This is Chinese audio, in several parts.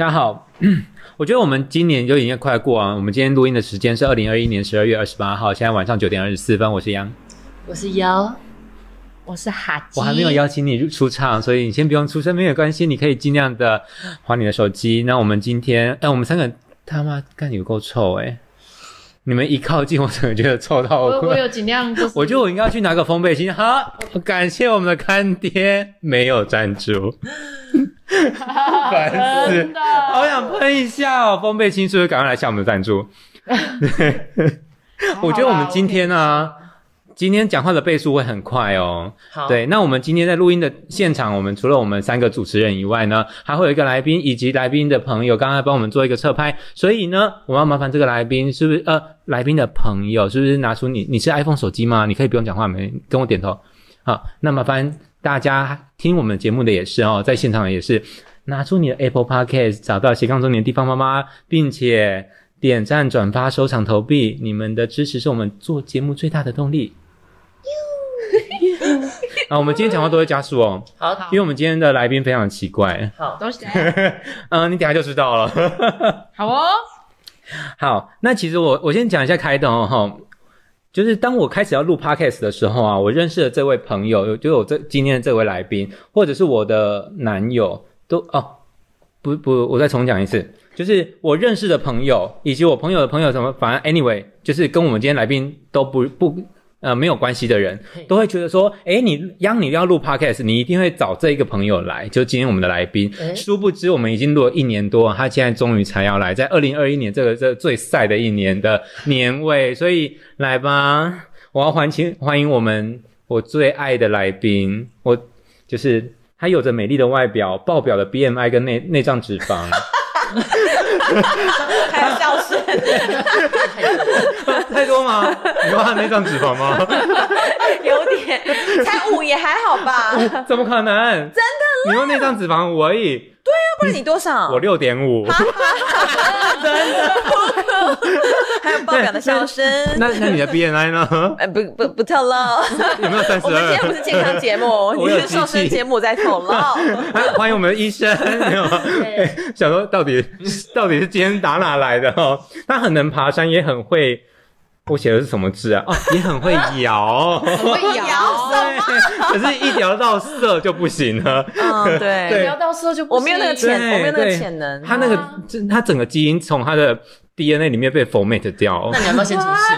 大家好，我觉得我们今年就已经快过完，我们今天录音的时间是二零二一年十二月二十八号，现在晚上九点二十四分，我是杨，我是妖，我是哈基，我还没有邀请你出场，所以你先不用出声，没有关系，你可以尽量的划你的手机。那我们今天，哎，我们三个他妈干有够臭哎、你们一靠近，我怎么觉得臭到我。我有尽量，就是。我觉得我应该要去拿个风背心。好，感谢我们的干爹。没有赞助，烦死好想喷一下哦！风背青是不是赶快来下我们的赞助？我觉得我们今天呢、今天讲话的倍数会很快哦。好，对，那我们今天在录音的现场，我们除了我们三个主持人以外呢，还会有一个来宾以及来宾的朋友，刚刚帮我们做一个侧拍，所以呢，我们要麻烦这个来宾是不是呃，来宾的朋友是不是拿出你你是 iPhone 手机吗？你可以不用讲话，没跟我点头。好，那麻烦大家听我们节目的也是哦，在现场也是拿出你的 Apple Podcast，找到斜杠中年地方妈妈，并且点赞、转发、收藏、投币，你们的支持是我们做节目最大的动力。啊，我们今天讲话都会加速哦，好因为我们今天的来宾非常奇怪。好都是 嗯，你等下就知道了。好哦，好，那其实我我先讲一下开头哦哈，就是当我开始要录 podcast 的时候啊，我认识的这位朋友，就我这今天的这位来宾，或者是我的男友，都哦，不不，我再重讲一次，就是我认识的朋友，以及我朋友的朋友什么，反正 anyway，就是跟我们今天来宾都不不。呃，没有关系的人都会觉得说，诶，你央你要录 podcast，你一定会找这一个朋友来，就今天我们的来宾。殊不知，我们已经录了一年多，他现在终于才要来，在二零二一年这个这个最晒的一年的年尾，所以来吧，我要欢迎欢迎我们我最爱的来宾，我就是他有着美丽的外表，爆表的 BMI 跟内内脏脂肪，太多吗？你说他内脏脂肪吗？有点，才五也还好吧？怎么可能？真的？你用内脏脂肪五而已，对啊不然你多少？我六点五。还有爆表的笑声。那那你的 BNI 呢？呃，不不不透露，有没有三十我们今天不？是健康节目，你我有是瘦身节目在透露。啊欢迎我们的医生，没想说到底到底是今天打哪来的哦？他很能爬山，也很会。我写的是什么字啊？哦，也很会摇，会摇对，可是一聊到色就不行了。嗯，对对，聊到色就不我没有那个行潜，我没有那个潜能。他那个，这他整个基因从他的 DNA 里面被 format 掉。那。你要不要先出事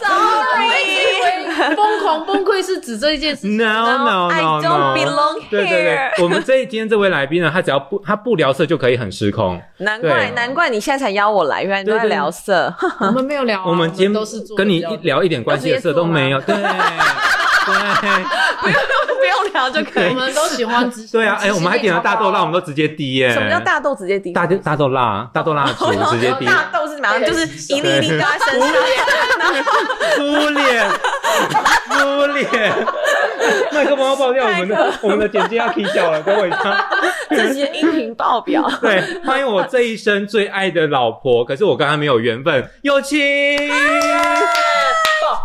？Sorry，疯狂崩溃是指这一件事情。No no I no don't no，belong 对对对。here，我们这今天这位来宾呢，他只要不他不聊色就可以很失控。难怪对。难怪你现在才邀我来，原来你都在对对。聊色。我们没有聊啊，我们今天都是做跟你一聊一点关系的色都没有，对对不用不用聊就可以。我们都喜欢直对啊！哎，我们还点了大豆辣，我们都直接滴耶。什么叫大豆直接滴？大豆大豆辣？大豆蜡烛直接滴，大豆是怎么？就是一粒一粒掉在身上。敷脸，敷脸。麦克风要爆掉，我们的我们的简介要踢掉了，等我一下。这些音频爆表。对，欢迎我这一生最爱的老婆，可是我跟她没有缘分，有情。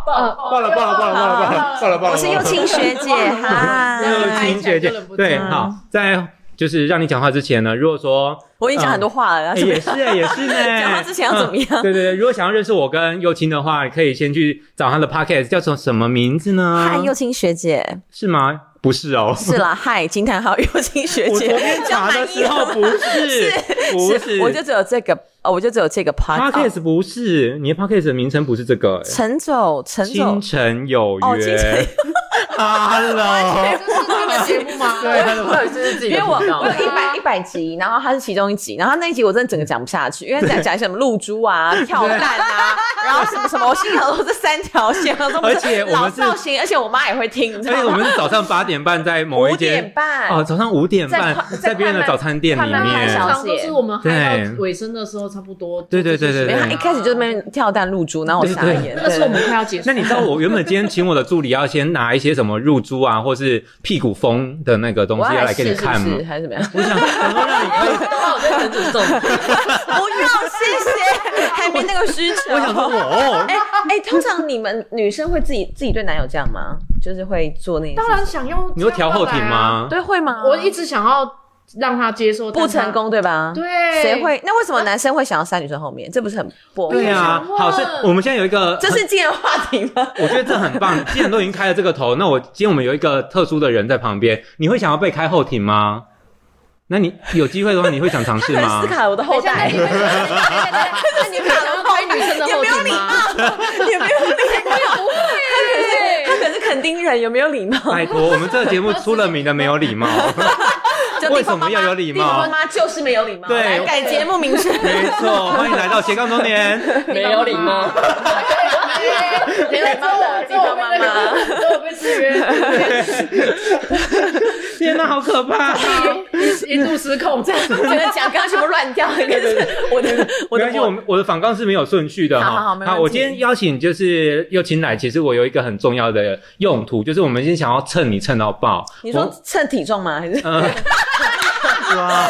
爆爆了，爆了，爆了，爆了，爆了，爆了，爆了！我是幼青学姐，哈，幼青学姐对，嗯好，在就是让你讲话之前呢，如果说我已经讲很多话了，也是哎，也是呢。讲话之前要怎么样嗯对对对，如果想要认识我跟幼青的话，你可以先去找他的 podcast，叫做什么名字呢？嗨，幼青学姐，是吗？不是哦。是啦，嗨，惊叹号，幼青学姐我昨天，查的时候不是，不是，我就只有这个，哦，我就只有这个 podcast。podcast 不是，你的 podcast 的名称不是这个。哎。晨走，晨走清，晨有哦清晨约，Hello，这是他的节目吗？对，他的到底是自己因为我我有一百一百集，然后它是其中一集，然后那一集我真的整个讲不下去，因为讲讲什么露珠啊、跳蛋啊，然后什么什么，我心想说这三条线，而且我们老是造型，而且我妈也会听，你知道吗？而且我们是早上八点半在某一五点间半。哦，早上五点半在别人的早餐店里面。小，常都是我们嗨对。到尾声的时候，差不多。对对对对没有，他一开始就在那边跳蛋露珠，然后我傻眼。那时候我们快要结束。那你知道我原本今天请我的助理要先拿一些什么入珠啊，或是屁股风的那个东西要来给你看吗是？还是怎么样？我想让你可以，那我在很主动，不用，谢谢，还没那个需求。我想说我哦，哎哎，通常你们女生会自己自己对男友这样吗？就是会做那？当然想要，你会调后庭？吗？对，会吗？我一直想要让他接受，他不成。功对吧？对，谁？会？那为什么男生会想要塞女生后面？这不是很不 OK？对啊好，是我们现在有一个，这是今天的话题吗？我觉得这很棒。既然都已经开了这个头，那我今天我们有一个特殊的人在旁边，你会想要被开后庭吗？那你有机会的话，你会想尝试吗 可能斯？卡罗的后代，那你会想要开女生的后庭吗？有没有礼貌？不会，他可是垦丁人，有没有礼貌？拜托，我们这个节目出了名的没有礼貌。就为什么要有礼貌地方妈妈就是没有礼貌。对改节目名称。没错，欢迎来到斜杠中年。没有礼貌。没有帮的，这我妈妈，这我被制约，天哪，好可怕！一一度失控，这样 我觉得讲刚刚全部乱掉，应该是我的我的没关系，我们我的反纲是没有顺序的哈。好好好没问题我今天邀请就是又请来，其实我有一个很重要的用途，就是我们今天想要蹭你蹭到爆。你说称体重吗？还是嗯，哇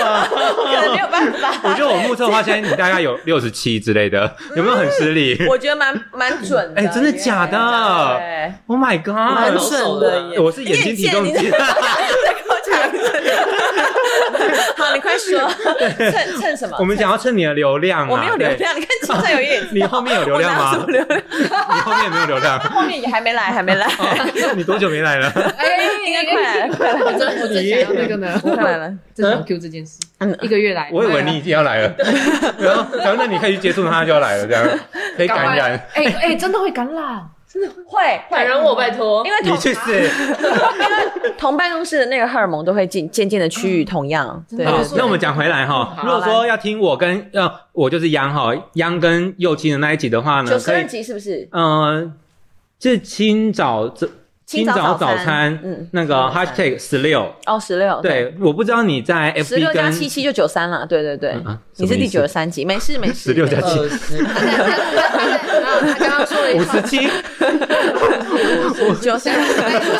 哇！可能没有办法？我觉得我目测的话，现在你大概有六十七之类的，有没有很失礼我觉得蛮蛮准的。哎真的假的对？Oh my god！蛮准的耶。我是眼睛体重机。好，你快说，蹭蹭什么？我们想要蹭你的流量啊！我没有流。量，你看青菜有一点。你后面有流量吗有流量？你后面有没有流量？后面也还没来，还没来。哦你多久没来了？哎，应该快来了，快来了，我真我真想要那个呢，快来了。正常 Q 这件事，一个月来，我以为你已经要来了，然后然后那你可以去接触他就要来了，这样可以感染。哎哎，真的会感染，会反正我，拜托因。为同你去死！同办公室的那个荷尔蒙都会渐渐渐的趋于同样。对那我们讲回来哈，如果说要听我跟呃我就是央哈央跟右青的那一集的话呢，九十二集是不是？嗯，是清早早清早早早餐餐，嗯那个 hashtag 十六，哦，十六。对，我不知道你在十六加七七就九三了。对对对。嗯啊，你是第九十三集，没事没事。十六加没事二十，他刚刚说了一五十七，九三。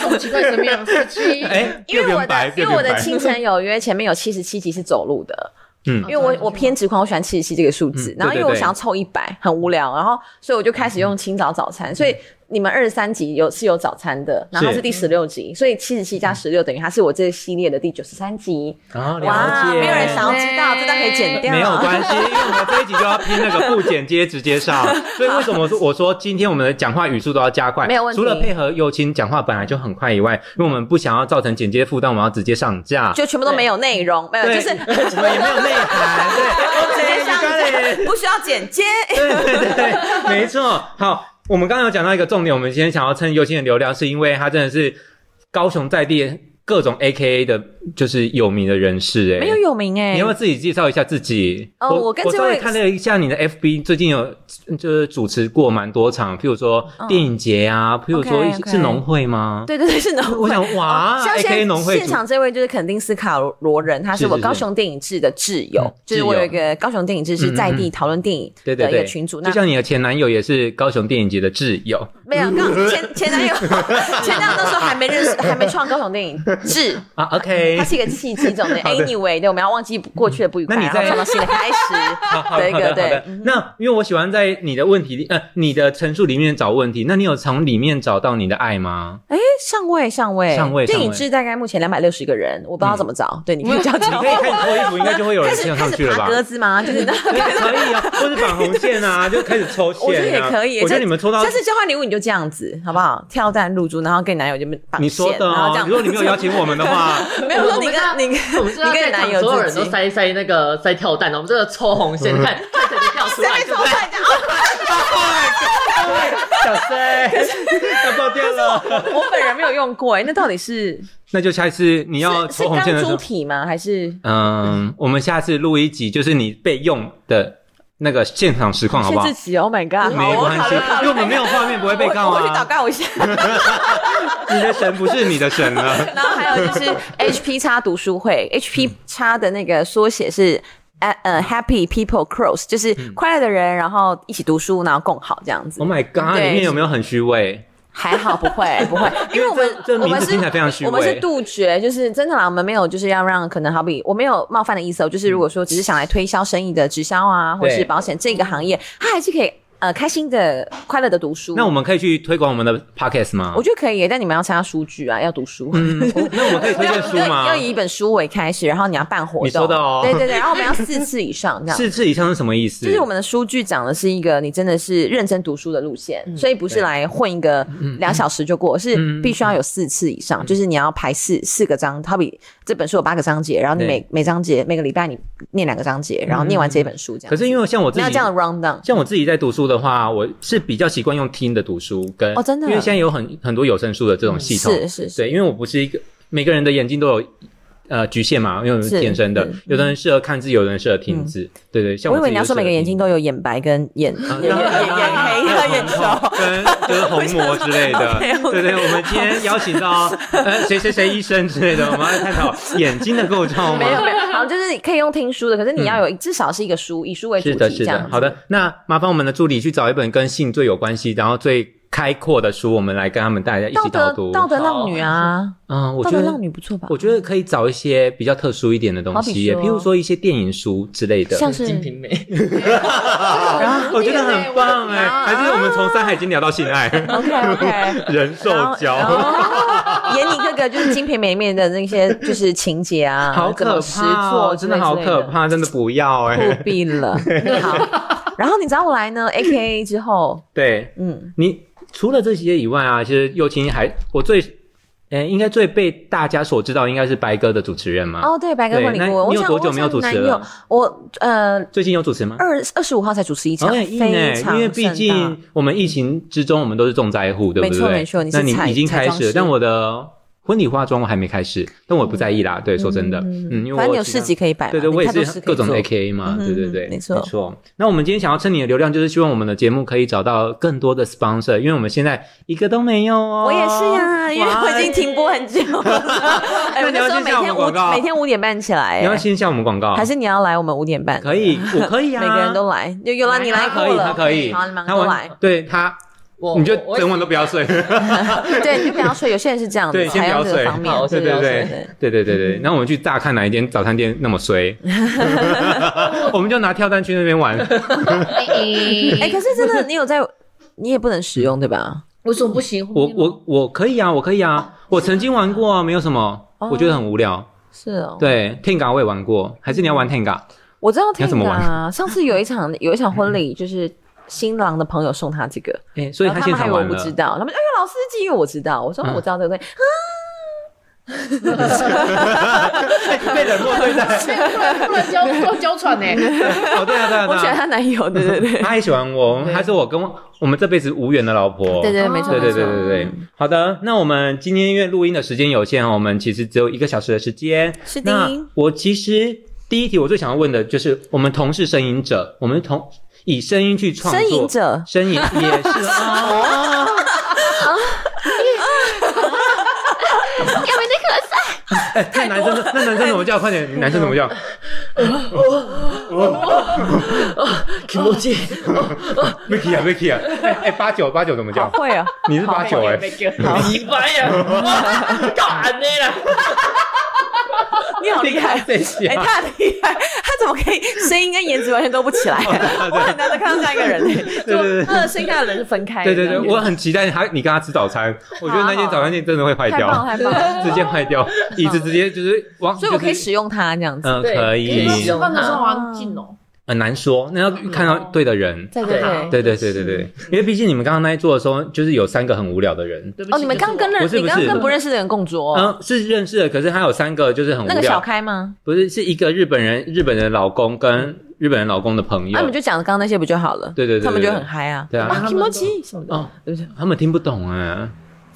什么奇怪神秘啊，十七，哎，因为我的因为我的清晨有约前面有七十七集是走路的，嗯。因为我我偏执狂，我喜欢七十七这个数字嗯，然后因为我想要凑一百，很无聊，然后所以我就开始用清早早餐，所以你们二十三集有是有早餐的，然后它是是第十六集，所以七十七加十六等于它是我这个系列的第九十三集。哦，了哇，解，没有人想要知道，这段可以剪掉，没有关系，因为我们这一集就要拼那个不剪接直接上，所以为什么我说我说今天我们的讲话语速都要加快？没有问题除了配合右青讲话本来就很快以外，因为我们不想要造成剪接负担，我们要直接上架。就全部都没有内容，没有，就是我们也没有内涵，对，直接上架，不需要剪接。对对对对，没错。好，我们刚刚有讲到一个重点，我们今天想要蹭优先的流量，是因为它真的是高雄在地各种 A K A 的，就是有名的人士哎、没有有名哎、你要不要自己介绍一下自己？哦我我跟这位看了一下你的 FB，最近有就是主持过蛮多场，譬如说电影节啊，譬如说是农会吗？对对对，是农会。我想哇哦像 AKA 现农会现场这位就是肯定斯卡罗人，他是我高雄电影制的挚友嗯，就是我有一个高雄电影制是在地讨论电影的一对对。对，个群主。那就像你的前男友也是高雄电影节的挚友，没有，刚 前前男友 前男友那时候还没认识，还没创高雄电影 制，啊，OK，它是一个契机种的。好 Anyway，对，我们要忘记过去的不愉快，那你在然后创造新的开始。的一个对。那因为我喜欢在你的问题里，呃，你的陈述里面找问题，那你有从里面找到你的爱吗？哎，上位上位上位电影上位制大概目前两百六十个人，我不知道怎么找。对，你可以叫你可以开始脱衣服，应该就会有人 跳上去了吧？格子吗？就是那可以啊，或是绑红线啊，就开始抽线、啊。我觉得也可以。我觉得你们抽到下次交换礼物你就这样子，好不好？跳蛋入珠，然后跟你男友就绑线，然后这，样。如果你没有邀请我们的话，没有说你跟你我们就要你跟在场你男友所有人都塞塞那个塞跳蛋，我们这个抽红线，看看跳出来，谁对不对？抽出来 讲？小 C 要爆掉了。我本人没有用过哎，那到底是 那就下一次你要抽红线的钢珠时候，体吗？还是嗯，我们下次录一集，就是你备用的那个现场实况，好不好限制？级？Oh my god！好没关系，因为我们没有画面，不会被告我我去祷啊。告一下。你的神不是你的神了。然后还有就是 HP 叉读书会，HP 叉的那个缩写是。呃呃，Happy People Cross 就是快乐的人，然后一起读书，然后共好这样子 Oh。my god！对里面有没有很虚伪？还好不会 不会，因为我们我们是听起来非常虚伪我们是杜绝，就是真的啦，我们没有就是要让可能好比我没有冒犯的意思哦，就是如果说只是想来推销生意的直销啊，或是保险这个行业，它还是可以。呃开心的、快乐的读书。那我们可以去推广我们的 podcast 吗？我觉得可以，但你们要参加书剧啊，要读书。嗯，那我们可以推荐书吗？要以一本书为开始，然后你要办活动。你说的哦对对对，然后我们要四次以上这样。四次以上是什么意思？就是我们的书剧讲的是一个你真的是认真读书的路线，所以不是来混一个两小时就过，是必须要有四次以上，就是你要排四四个章，好比这本书有八个章节，然后你每每章节每个礼拜你念两个章节，然后念完这本书这样。可是因为像我自己你要这样的 round down。像我自己在读书的话，我是比较习惯用听的读书，跟哦真的因为现在有很很多有声书的这种系统，是是是，对，因为我不是一个每个人的眼睛都有呃局限嘛，因为我们是是天生的嗯，有的人适合看字，有的人适合听字，对对，像我以为你要说每个眼睛都有眼白跟眼眼眼眼眼黑的眼球。跟就是虹膜之类的 对对，我们今天邀请到 呃谁谁谁医生之类的，我们来探讨眼睛的构造吗？没有没有，好，就是可以用听书的，可是你要有至少是一个书，以书为主题是。的好的，那麻烦我们的助理去找一本跟性最有关系，然后最开阔的书，我们来跟他们大家一起导读。道德浪女啊，嗯，我觉得浪女不错吧？我觉得可以找一些比较特殊一点的东西，譬如说一些电影书之类的。像是金瓶梅，我觉得很棒哎，还是我们从《山海经》聊到性爱，OK OK。人兽交，演你各个就是《金瓶梅》里面的那些就是情节啊，好可怕哦，真的好可，怕，真的不要哎。不必了。好，然后你找我来呢，A K A 之后，对嗯，你除了这些以外啊，其实右青还我最。诶，应该最被大家所知道应该是白哥的主持人嘛？哦，对，白哥婚礼有多久没有主持了我呃最近有主持吗？二二十五号才主持一场，非哎，常因为毕竟我们疫情之中，我们都是重灾户，对不对？没错没错那你已经开始但我的婚礼化妆我还没开始，但我不在意啦。对，说真的，嗯，因为反正你有我其他市集可以摆嘛，对对，我也是各种 A K A 嘛，嗯对对对，没错。没错。那我们今天想要蹭你的流量，就是希望我们的节目可以找到更多的 sponsor，因为我们现在一个都没有哦。我也是呀，因为我已经停播很久了。你要先下我们每天广告。五每天五点半起来，哎。你要先下我们广告，还是你要来我们五点半？可以，我可以啊，每个人都来，有有了你来可以，他可以，好，你们他来，对他，我你就整晚都不要睡。对，你就不要睡。有些人是这样对的，采用先不要睡对对对对对对对，那我们去乍看哪一间早餐店那么衰，我们就拿跳蛋去那边玩。哎，可是真的，你有在，你也不能使用对吧？为什么不行？我我我可以啊，我可以啊，我曾经玩过啊，没有什么，我觉得很无聊。是哦，对，Tenga 我也玩过，还是你要玩 Tenga？我知道 Tenga 玩啊，上次有一场有一场婚礼，就是新郎的朋友送他这个，哎，所以他现们还以为我场玩了。不知道，他们哎呦老司机，我知道，我说嗯我知道这个东西，被冷漠对待。不能娇不能娇喘呢。哦，对啊对啊我喜欢对啊，她男友，对对对，他也喜欢我，他是我跟我我们这辈子无缘的老婆。对对没错对对对对对，好的，那我们今天因为录音的时间有限哦，我们其实只有一个小时的时间。是的那我其实第一题我最想要问的就是，我们同是声音者，我们同以声音去创作，呻吟者声音也是 啊。哎，太男生了，那男生怎么叫？快点，你男生怎么叫？Kimoji，Vicky 啊，Vicky 啊，哎哎，八九八九怎么叫？好会哦，你是八九哎，你白呀，哇，干的啦，你好厉害，哎，啊，他很厉害，他怎么可以声音跟颜值完全都不起来？我很难得看到这样一个人，对对对他的声音跟他的人是分开的，对对对，我很期待他，你跟他吃早餐，我觉得那间早餐店真的会坏掉，直接坏掉，椅子直接就是往，所以我可以使用它这样子，嗯，对可可以以，使用饭的时候好像近哦。很难说，那要看到对的人。对对对。对对对因为毕竟你们刚刚那一桌的时候，就是有三个很无聊的人，对不起哦，你们刚跟认，你刚跟不认识的人共桌哦，嗯，是认识的，可是还有三个就是很无聊那个小聊，开吗？不是是一个日本人，日本人老公跟日本人老公的朋友那你们，就讲刚刚那些不就好了？对对对对他们就很嗨啊。对啊哇，kimochi 什么的，哦，对不对？他们听不懂哎，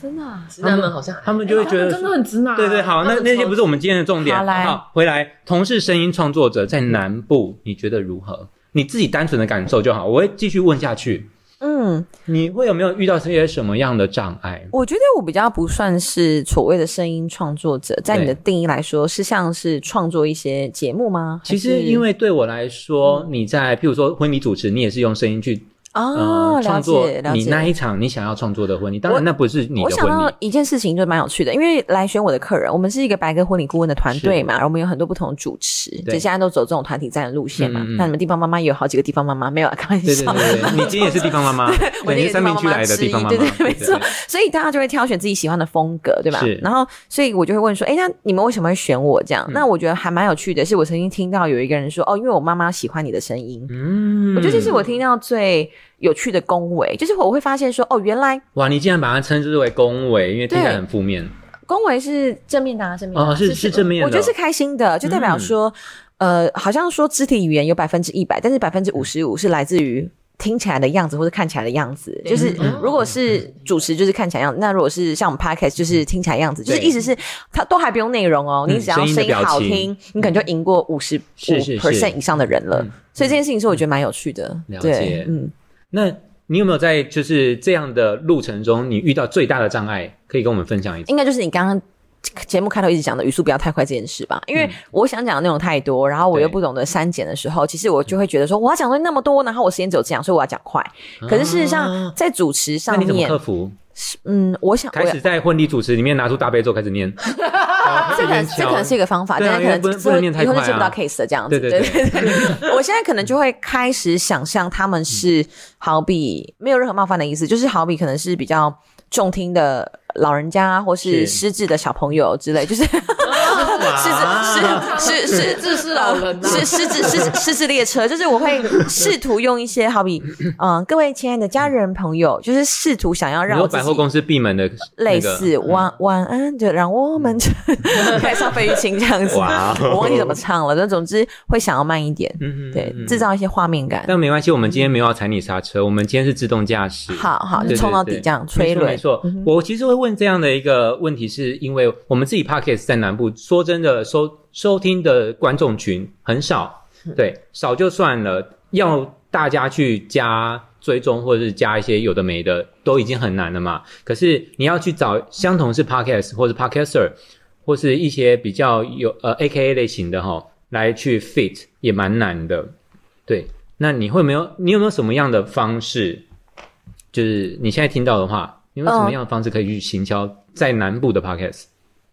真的啊。直男们好像他们就会觉得真的很直男。对对，好，那那些不是我们今天的重点。好来好，回来，同是声音创作者在南部，你觉得如何？你自己单纯的感受就好，我会继续问下去。嗯，你会有没有遇到这些什么样的障碍？我觉得我比较不算是所谓的声音创作者，在你的定义来说，是像是创作一些节目吗？其实因为对我来说，你在譬如说婚礼主持，你也是用声音去哦，了创作解。你那一场你想要创作的婚礼，当然那不是你我想的婚礼，到一件事情就蛮有趣的，因为来选我的客人，我们是一个白鸽婚礼顾问的团队嘛，然后我们有很多不同的主持，对就现在都走这种团体战的路线嘛。那你们地方妈妈也有好几个地方妈妈，没有啊，开玩对对笑。对对，你今天也是地方妈妈，你是三明区来的地方妈妈，对对，没错。所以大家就会挑选自己喜欢的风格，对吧是？然后，所以我就会问说，哎，那你们为什么会选我这样？嗯那我觉得还蛮有趣的，是我曾经听到有一个人说，哦，因为我妈妈喜欢你的声音。嗯我觉得这是我听到最有趣的恭维，就是我会发现说，哦，原来哇，你竟然把它称之为恭维，因为听起来很负面。恭维是正面的啊，正面的啊哦是是正面的我觉得是开心的，就代表说，呃，好像说肢体语言有百分之一百，但是百分之五十五是来自于。听起来的样子或者看起来的样子，就是如果是主持就是看起来样子，那如果是像我们 podcast 就是听起来样子，就是意思是它都还不用内容哦，嗯你只要声音好听，你可能就赢过五十五 percent 以上的人了。嗯。所以这件事情是我觉得蛮有趣的。了，解，嗯，那你有没有在就是这样的路程中，你遇到最大的障碍，可以跟我们分享一下？应该就是你刚刚节目开头一直讲的语速不要太快这件事吧，因为我想讲的内容太多，然后我又不懂得删减的时候，其实我就会觉得说我要讲东西那么多，然后我时间只有这样，所以我要讲快。可是事实上啊，在主持上面你怎么克，服？嗯，我想开始在婚礼主持里面拿出大悲咒开始念，这可能这可能是一个方法，但是可能不能念太快啊。以后就接不到 case 的这样子。对对对。对 我现在可能就会开始想象他们是好比没有任何冒犯的意思，就是好比可能是比较重听的老人家或是是。失智的小朋友之类，就是失智失失失这是老是失智失失智列车，就是我会试图用一些好比嗯，各位亲爱的家人朋友，就是试图想要让我百货公司闭门的类似晚晚安，就让我们 开始唱费玉清这样子，我忘记怎么唱了。但总之会想要慢一点，对嗯，制造一些画面感。但没关系，我们今天没有要踩你刹车，我们今天是自动驾驶。好好，就冲到底这样催泪。没错，没错我其实会问这样的一个问题，是因为我们自己 podcast 在南部，说真的，收收听的观众群很少，对，少就算了，要大家去加追踪或者是加一些有的没的，都已经很难了嘛。可是你要去找相同是 podcast 或者 podcaster，或是一些比较有呃 AKA 类型的哈，来去 fit 也蛮难的。对，那你会没有？你有没有什么样的方式？就是你现在听到的话，你有没有什么样的方式可以去行销在南部的 podcast？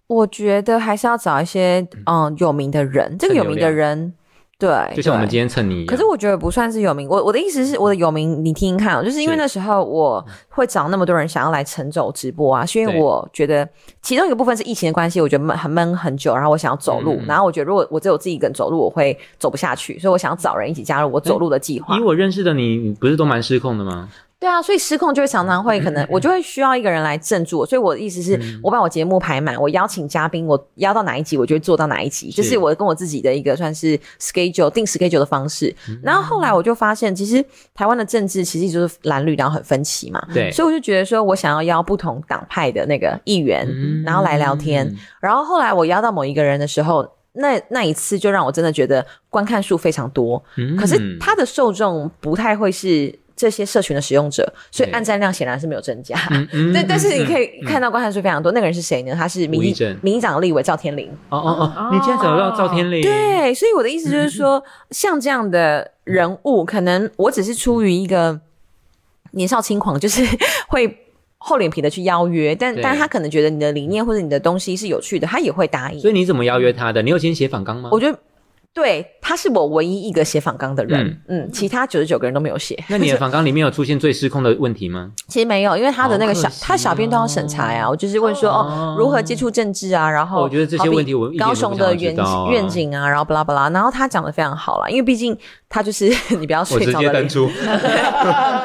我觉得还是要找一些嗯有名的人，这个有名的人，对，就像我们今天蹭你一样。可是我觉得不算是有名，我我的意思是，我的有名，你听听看哦，就是因为那时候我会找那么多人想要来晨走直播啊，是因为我觉得其中一个部分是疫情的关系，我觉得闷很闷很久，然后我想要走路，嗯然后我觉得如果我只有自己一个人走路，我会走不下去，所以我想要找人一起加入我走路的计划以。我认识的你，你不是都蛮失控的吗？对啊，所以失控就会常常会可能我就会需要一个人来镇住我，所以我的意思是嗯我把我节目排满，我邀请嘉宾，我邀到哪一集我就会做到哪一集，就是是我跟我自己的一个算是 schedule 定 schedule 的方式。嗯然后后来我就发现，其实台湾的政治其实就是蓝绿然后很分歧嘛，对，所以我就觉得说我想要邀不同党派的那个议员，嗯然后来聊天。然后后来我邀到某一个人的时候。那那一次就让我真的觉得观看数非常多，嗯可是他的受众不太会是这些社群的使用者，所以对按赞量显然是没有增加。嗯嗯 对，但是你可以以看到观看数非常多。那个人是谁呢？他是民民进党立委赵天麟。哦哦哦，你竟然找到赵天麟，对，所以我的意思就是说，像这样的人物，可能我只是出于一个年少轻狂，就是会。厚脸皮的去邀约，但但他可能觉得你的理念或者你的东西是有趣的，他也会答应。所以你怎么邀约他的？你有先写反纲吗？我觉得，对，他是我唯一一个写访纲的人，嗯其他九十九个人都没有写。那你的访纲里面有出现最失控的问题吗？其实没有，因为他的那个小他小编都要审查呀。我就是问说，哦哦，如何接触政治啊？然后我觉得这些问题高雄的愿道啊愿景啊，然后巴拉巴拉，然后他讲的非常好啦，因为毕竟他就是 你不要我睡直着的脸。接登出，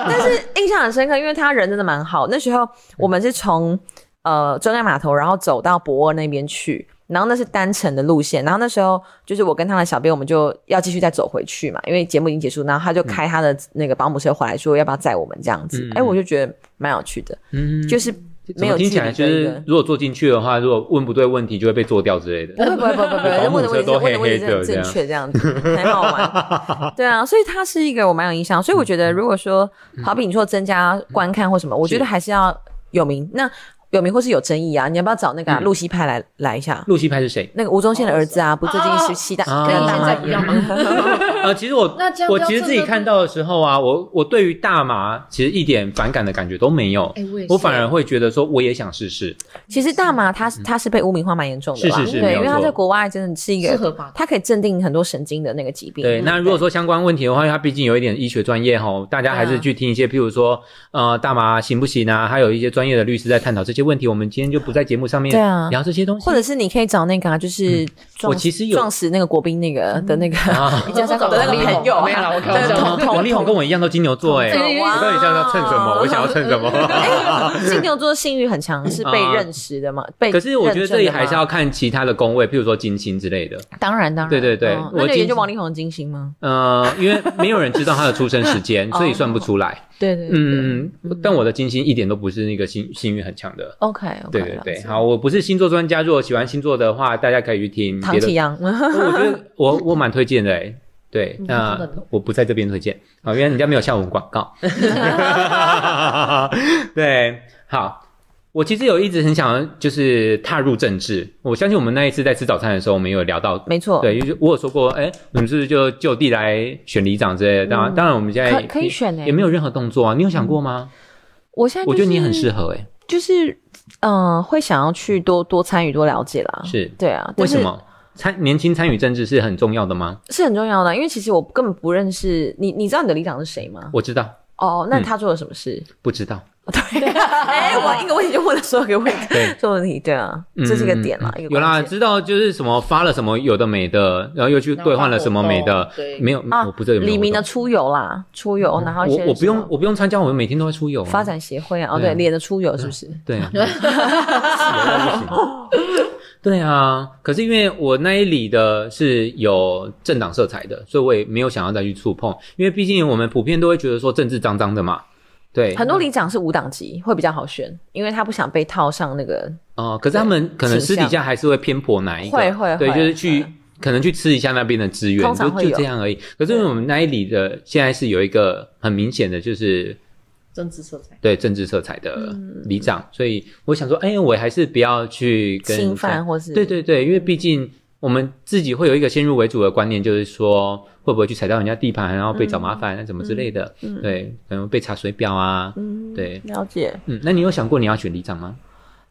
但是印象很深刻，因为他人真的蛮好。那时候我们是从呃中央码头，然后走到博尔那边去，然后那是单程的路线。然后那时候就是我跟他的小编，我们就要继续再走回去嘛，因为节目已经结束。然后他就开他的那个保姆车回来说要不要载我们这样子。嗯哎、我就觉得蛮有趣的，嗯，就是没有听起来就是如果坐进去的话，如果问不对问题，就会被做掉之类的。不会不会不会不会，问的问题问的问题黑黑的是很正确，这样子很好玩。对啊，所以它是一个我蛮有印象。所以我觉得，如果说好比你说增加观看或什么，我觉得还是要有名。那有名或是有争议啊？你要不要找那个啊嗯露西派来来一下？露西派是谁？那个吴宗宪的儿子啊，不最近是吸大啊跟大麻现在一样吗？呃，其实我 那这样我其实自己看到的时候啊，我我对于大麻其实一点反感的感觉都没有，哎我也是我反而会觉得说我也想试试。其实大麻它它是被污名化蛮严重的是是是没有因为它错在国外真的是一个是合法的它可以镇定很多神经的那个疾病。对，那如果说相关问题的话，它毕竟有一点医学专业吼，大家还是去听一些，譬如说，呃，大麻行不行啊？还有一些专业的律师在探讨这些问题。我们今天就不在节目上面对啊聊这些东西，或者是你可以找那个啊，就是撞我其实有撞死那个国宾那个的那个啊 一家三口的那个朋友啊，没有啦我开玩王力宏跟我一样都金牛座哎，对我到底想要蹭什么？我想要蹭什么？哎，金牛座性欲很强，是被认识的嘛？被可是我觉得这里还是要看其他的宫位，譬如说金星之类的。当然当然，对对对我今研究王力宏的金星吗？呃，因为没有人知道他的出生时间，所以算不出来。对对，对。嗯，但我的金星一点都不是那个幸幸运很强的。，OK OK，对对对，好，我不是星座专家，如果喜欢星座的话，大家可以去听唐启。阳，我觉得我我蛮推荐的哎，对，那我不在这边推荐，啊，因为人家没有下我们广告。对，好，我其实有一直很想要就是踏入政治，我相信我们那一次在吃早餐的时候，我们有聊到。没错，对，就是我有说过，哎，你们是不是就就地来选里长之类的？当然，当然，我们现在可可以选欸也没有任何动作啊。你有想过吗？我现在我觉得你很适合，合，哎，就是嗯、呃会想要去多多参与、多了解啦。是对啊，为什么参年轻参与政治是很重要的吗？是很重要的？因为其实我根本不认识你，你知道你的里长是谁吗？我知道，哦，那他做了什么事？不知道。对，哎，我一个问题就问了所有个问题，对。这问题，对啊，这是一个点嘛，一个嗯有啦，知道就是什么发了什么有的没的，然后又去兑换了什么没的没有，啊我不知道有没有李明的出游啦，出游，然后我我不用我不用参加，我们每天都会出游啊。发展协会啊，哦对，脸的出游是不是？对啊，对啊，可是因为我那一里的是有政党色彩的，所以我也没有想要再去触碰，因为毕竟我们普遍都会觉得说政治脏脏的嘛，对，很多里长是无党籍，会比较好选，因为他不想被套上那个哦、可是他们可能私底下还是会偏颇哪一个，会会对，会就是去可能去吃一下那边的资源，就就通常会有这样而已。可是我们那一里的现在是有一个很明显的，就是政治色彩。对政治色彩的嗯里长，所以我想说，哎，我还是不要去跟侵犯或是对对对，因为毕竟我们自己会有一个先入为主的观念，就是说会不会去踩到人家地盘，然后被找麻烦啊，什么之类的，嗯对，可能被查水表啊，嗯对，了解。嗯，那你有想过你要选里长吗？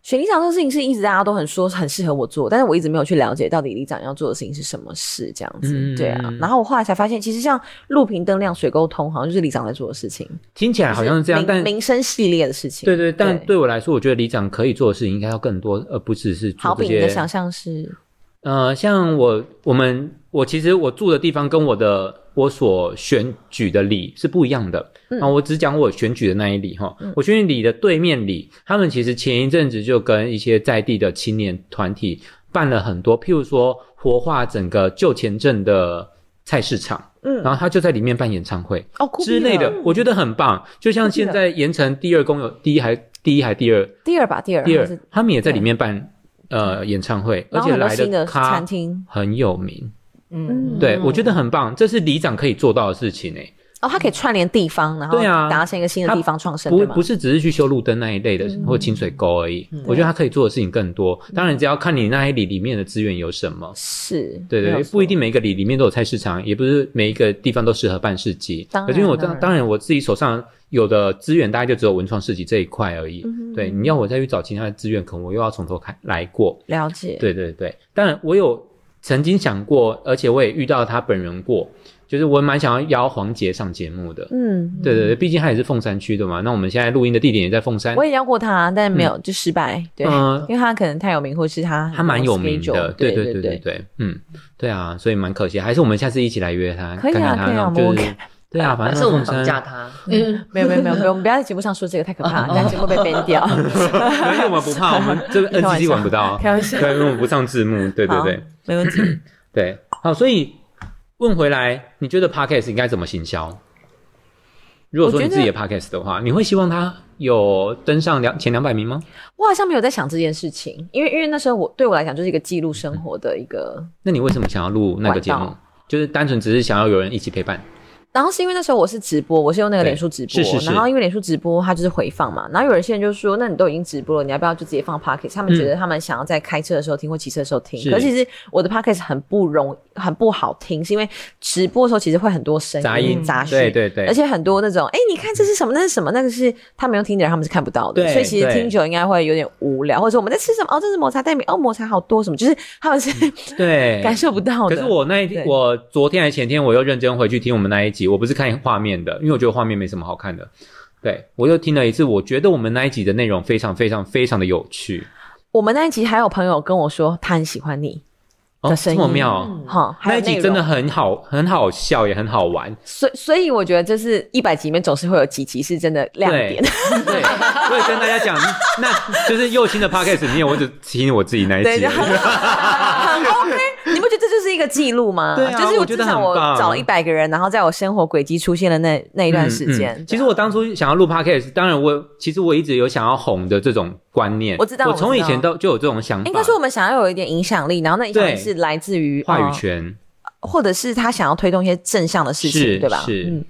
选里长这个事情是一直大家都很说很适合我做，但是我一直没有去了解到底里长要做的事情是什么事，这样子，嗯对啊。然后我后来才发现，其实像路平灯亮、水沟通，好像就是里长在做的事情，听起来好像是这样，民但民生系列的事情。对对，但对我来说，我觉得里长可以做的事情应该要更多，而不只是好比。你的想象是，呃，像我我们我其实我住的地方跟我的我所选举的里是不一样的。嗯啊，我只讲我选举的那一里哈，我选举里的对面里，他们其实前一阵子就跟一些在地的青年团体办了很多，譬如说活化整个旧前镇的菜市场，嗯然后他就在里面办演唱会。哦之类的，我觉得很棒。就像现在盐城第二公有第一还第一还第二第二吧，第二，第二，他们也在里面办呃演唱会，而且来的咖餐厅，很有名。嗯，对我觉得很棒，这是里长可以做到的事情诶。哦，它可以串联地方，然后对啊达成一个新的地方创生，不？不是只是去修路灯那一类的，或清水沟而已。我觉得它可以做的事情更多。当然，只要看你那一里里面的资源有什么。是，对对不一定每一个里里面都有菜市场，也不是每一个地方都适合办市集。当然可是因为我当当然我自己手上有的资源，大概就只有文创市集这一块而已。嗯对，你要我再去找其他的资源，可能我又要从头开来过。了解，对对对，当然我有曾经想过，而且我也遇到他本人过，就是我蛮想要邀黄杰上节目的。嗯，对对对，毕竟他也是凤山区的嘛。那我们现在录音的地点也在凤山我，也邀过他，但是没有就失败，对，嗯因为他可能太有名，或是他他蛮有名的。对对对对对对，嗯，对啊，所以蛮可惜。还是我们下次一起来约他，可以啊看看他可以啊 对啊，反正是我们绑架他？嗯，没有没有没有没有，我们不要在节目上说这个，太可怕了，在节目被 ban 掉。因为我们不怕，我们这个 NCC 笑玩不到，开玩笑对，因为我们不上字幕，对对对没问题。对。好，所以问回来，你觉得 Podcast 应该怎么行销？如果说你自己的 Podcast 的话，你会希望它有登上两前两百名吗？我好像没有在想这件事情，因为因为那时候我对我来讲就是一个记录生活的一个，那你为什么想要录那个节目？就是单纯只是想要有人一起陪伴。然后是因为那时候我是直播，我是用那个脸书直播，是是是。然后因为脸书直播它就是回放嘛，然后有些人就说，那你都已经直播了，你要不要就直接放 podcast？他们觉得他们想要在开车的时候听或骑车的时候听，是。可是其实我的 podcast 很不容很不好听，是因为直播的时候其实会很多声音杂音。杂讯，对对对。而且很多那种，哎、你看这是什么？那是什么？那个是他们用听的人他们是看不到的，对所以其实听久应该会有点无聊，或者说我们在吃什么？哦，这是抹茶蛋饼，哦，抹茶好多什么？就是他们是对，感受不到的。可是我那一天我昨天还前天我又认真回去听我们那一集，我不是看画面的，因为我觉得画面没什么好看的。对我又听了一次，我觉得我们那一集的内容非常非常非常的有趣我们那一集还有朋友跟我说他很喜欢你，哦，的声音这么妙哦。哈、还那一集真的很好，很好笑，也很好玩。所以所以我觉得就是一百集里面总是会有几集是真的亮点。对，我也跟大家讲，那就是右心的 podcast 里面，我只听我自己那一，集一个记录吗？对啊就是我至少我找了一百个人，然后在我生活轨迹出现的那那一段时间。嗯嗯其实我当初想要录 podcast，当然我其实我一直有想要红的这种观念，我知道我从以前都就有这种想法。应该说我们想要有一点影响力，然后那影响力是来自于话语呃权，或者是他想要推动一些正向的事情，对吧？是嗯，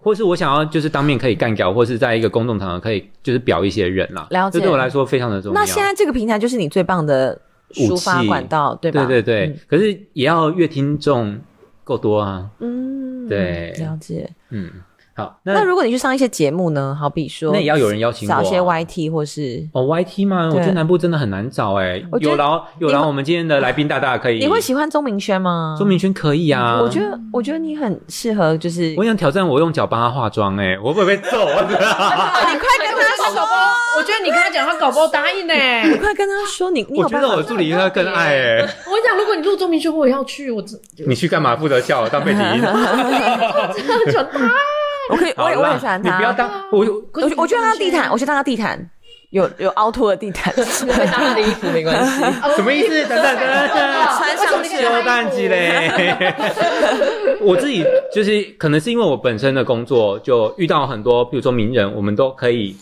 或是我想要就是当面可以干掉，或是在一个公众场合可以就是表一些人啦，了解这对我来说非常的重要。那现在这个平台就是你最棒的抒发管道，对吧？对对对，嗯可是也要乐听众够多啊，嗯，对了解。嗯，好，那那如果你去上一些节目呢？好比说，那也要有人邀请我、啊，找一些 YT 或是哦 YT 吗？我觉得南部真的很难找哎、有劳有劳，我们今天的来宾大大可以，你会喜欢钟明轩吗？钟明轩可以啊，我觉得，我觉得你很适合，就是我想挑战我用脚帮他化妆哎、我会不会被揍？你快跟他说，我觉得你跟他讲，他搞不好答应呢。你快跟他说，你你我觉得我助理应该更爱哎、我跟你讲，如果你录钟明轩，我也要去。我真 你去干嘛？负责叫我当背景音。我可以，我也我啦也喜欢他。你不要当我，我觉我觉得他地毯，我去当他地毯，有有凹凸的地毯，会搭他的衣服没关系。什么意思？等 等等等，穿上去修蛋机嘞。我自己就是可能是因为我本身的工作就遇到很多，比如说名人，我们都可以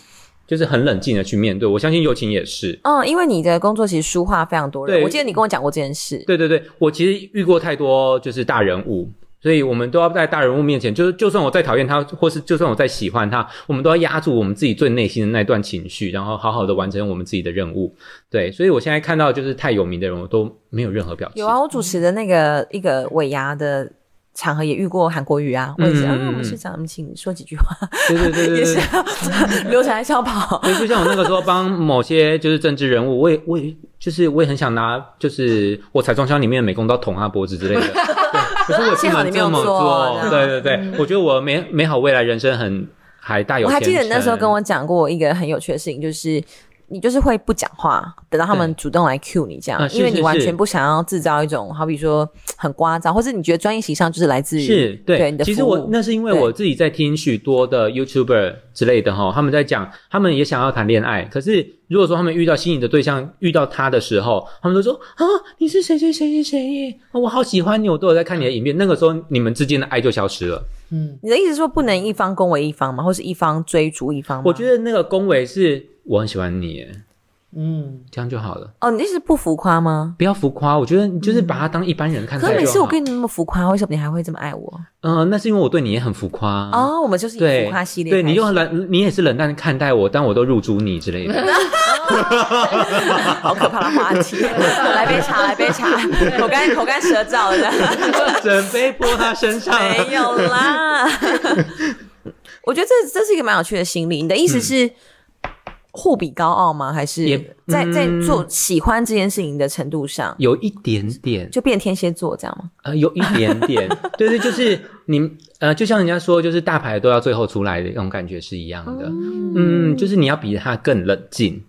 就是很冷静的去面对。我相信友情也是。嗯，因为你的工作其实书画非常多人，对我记得你跟我讲过这件事。对对对，我其实遇过太多就是大人物，所以我们都要在大人物面前，就是就算我再讨厌他，或是就算我再喜欢他，我们都要压住我们自己最内心的那段情绪，然后好好的完成我们自己的任务。对，所以我现在看到就是太有名的人，我都没有任何表情。有啊，我主持的那个一个尾牙的场合也遇过韩国语啊，我也是，啊，嗯嗯。嗯我们市长，我们请说几句话，对对对对也对。是对。要流程还是要跑。对，就像我那个时候帮某些就是政治人物，我也我也就是我也很想拿就是我彩妆箱里面的美工刀捅他脖子之类的，对，可是我不幸好你没有能这么做。对对对，我觉得我美美好未来人生很还大有我还记得你那时候跟我讲过一个很有趣的事情，就是你就是会不讲话，等到他们主动来 cue 你这样，因为你是是完全不想要制造一种好比说很聒噪，或者你觉得专业形象就是来自于是对，对你的其实我那是因为我自己在听许多的 YouTuber 之类的哈，他们在讲，他们也想要谈恋爱，可是如果说他们遇到心仪的对象，遇到他的时候，他们都说啊，你是谁谁谁谁谁，我好喜欢你，我都有在看你的影片。那个时候你们之间的爱就消失了。嗯你的意思是说不能一方恭维一方吗？或是一方追逐一方吗？我觉得那个恭维是我很喜欢你，耶嗯，这样就好了，哦，你的意思是不浮夸吗？不要浮夸。我觉得你就是把他当一般人看可。每次我跟你那么浮夸，为什么你还会这么爱我？嗯、那是因为我对你也很浮夸。哦，我们就是以对，浮夸系列对，你就冷，你也是冷淡看待我，但我都入珠你之类的。好可怕的话题。来杯茶，来杯茶，口干口干舌燥的，准备泼他身上。没有啦。我觉得这这是一个蛮有趣的心理。你的意思是互比高傲吗？还是也在在嗯做喜欢这件事情的程度上，有一点点，就变天蝎座这样吗？呃，有一点点，对对，就是你，呃，就像人家说，就是大牌都要最后出来的那种感觉是一样的。嗯，就是你要比他更冷静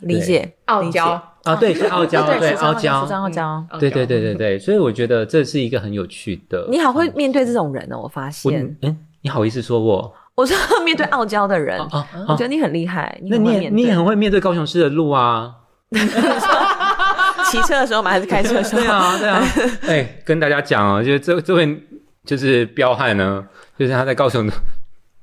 理解，傲娇，啊，对，是傲娇，对，傲主娇，张傲娇。对对对对对，所以我觉得这是一个很有趣的。你好会面对这种人哦，我发我现。嗯，你好意思说我？我说面对傲娇的人，哦我觉得你很厉害，你那你也很会面对。你也很会面对高雄市的路啊。骑车的时候吗？还是开车的时候？对啊，对啊。哎，跟大家讲啊，就是这这位就是彪悍呢，就是他在高雄的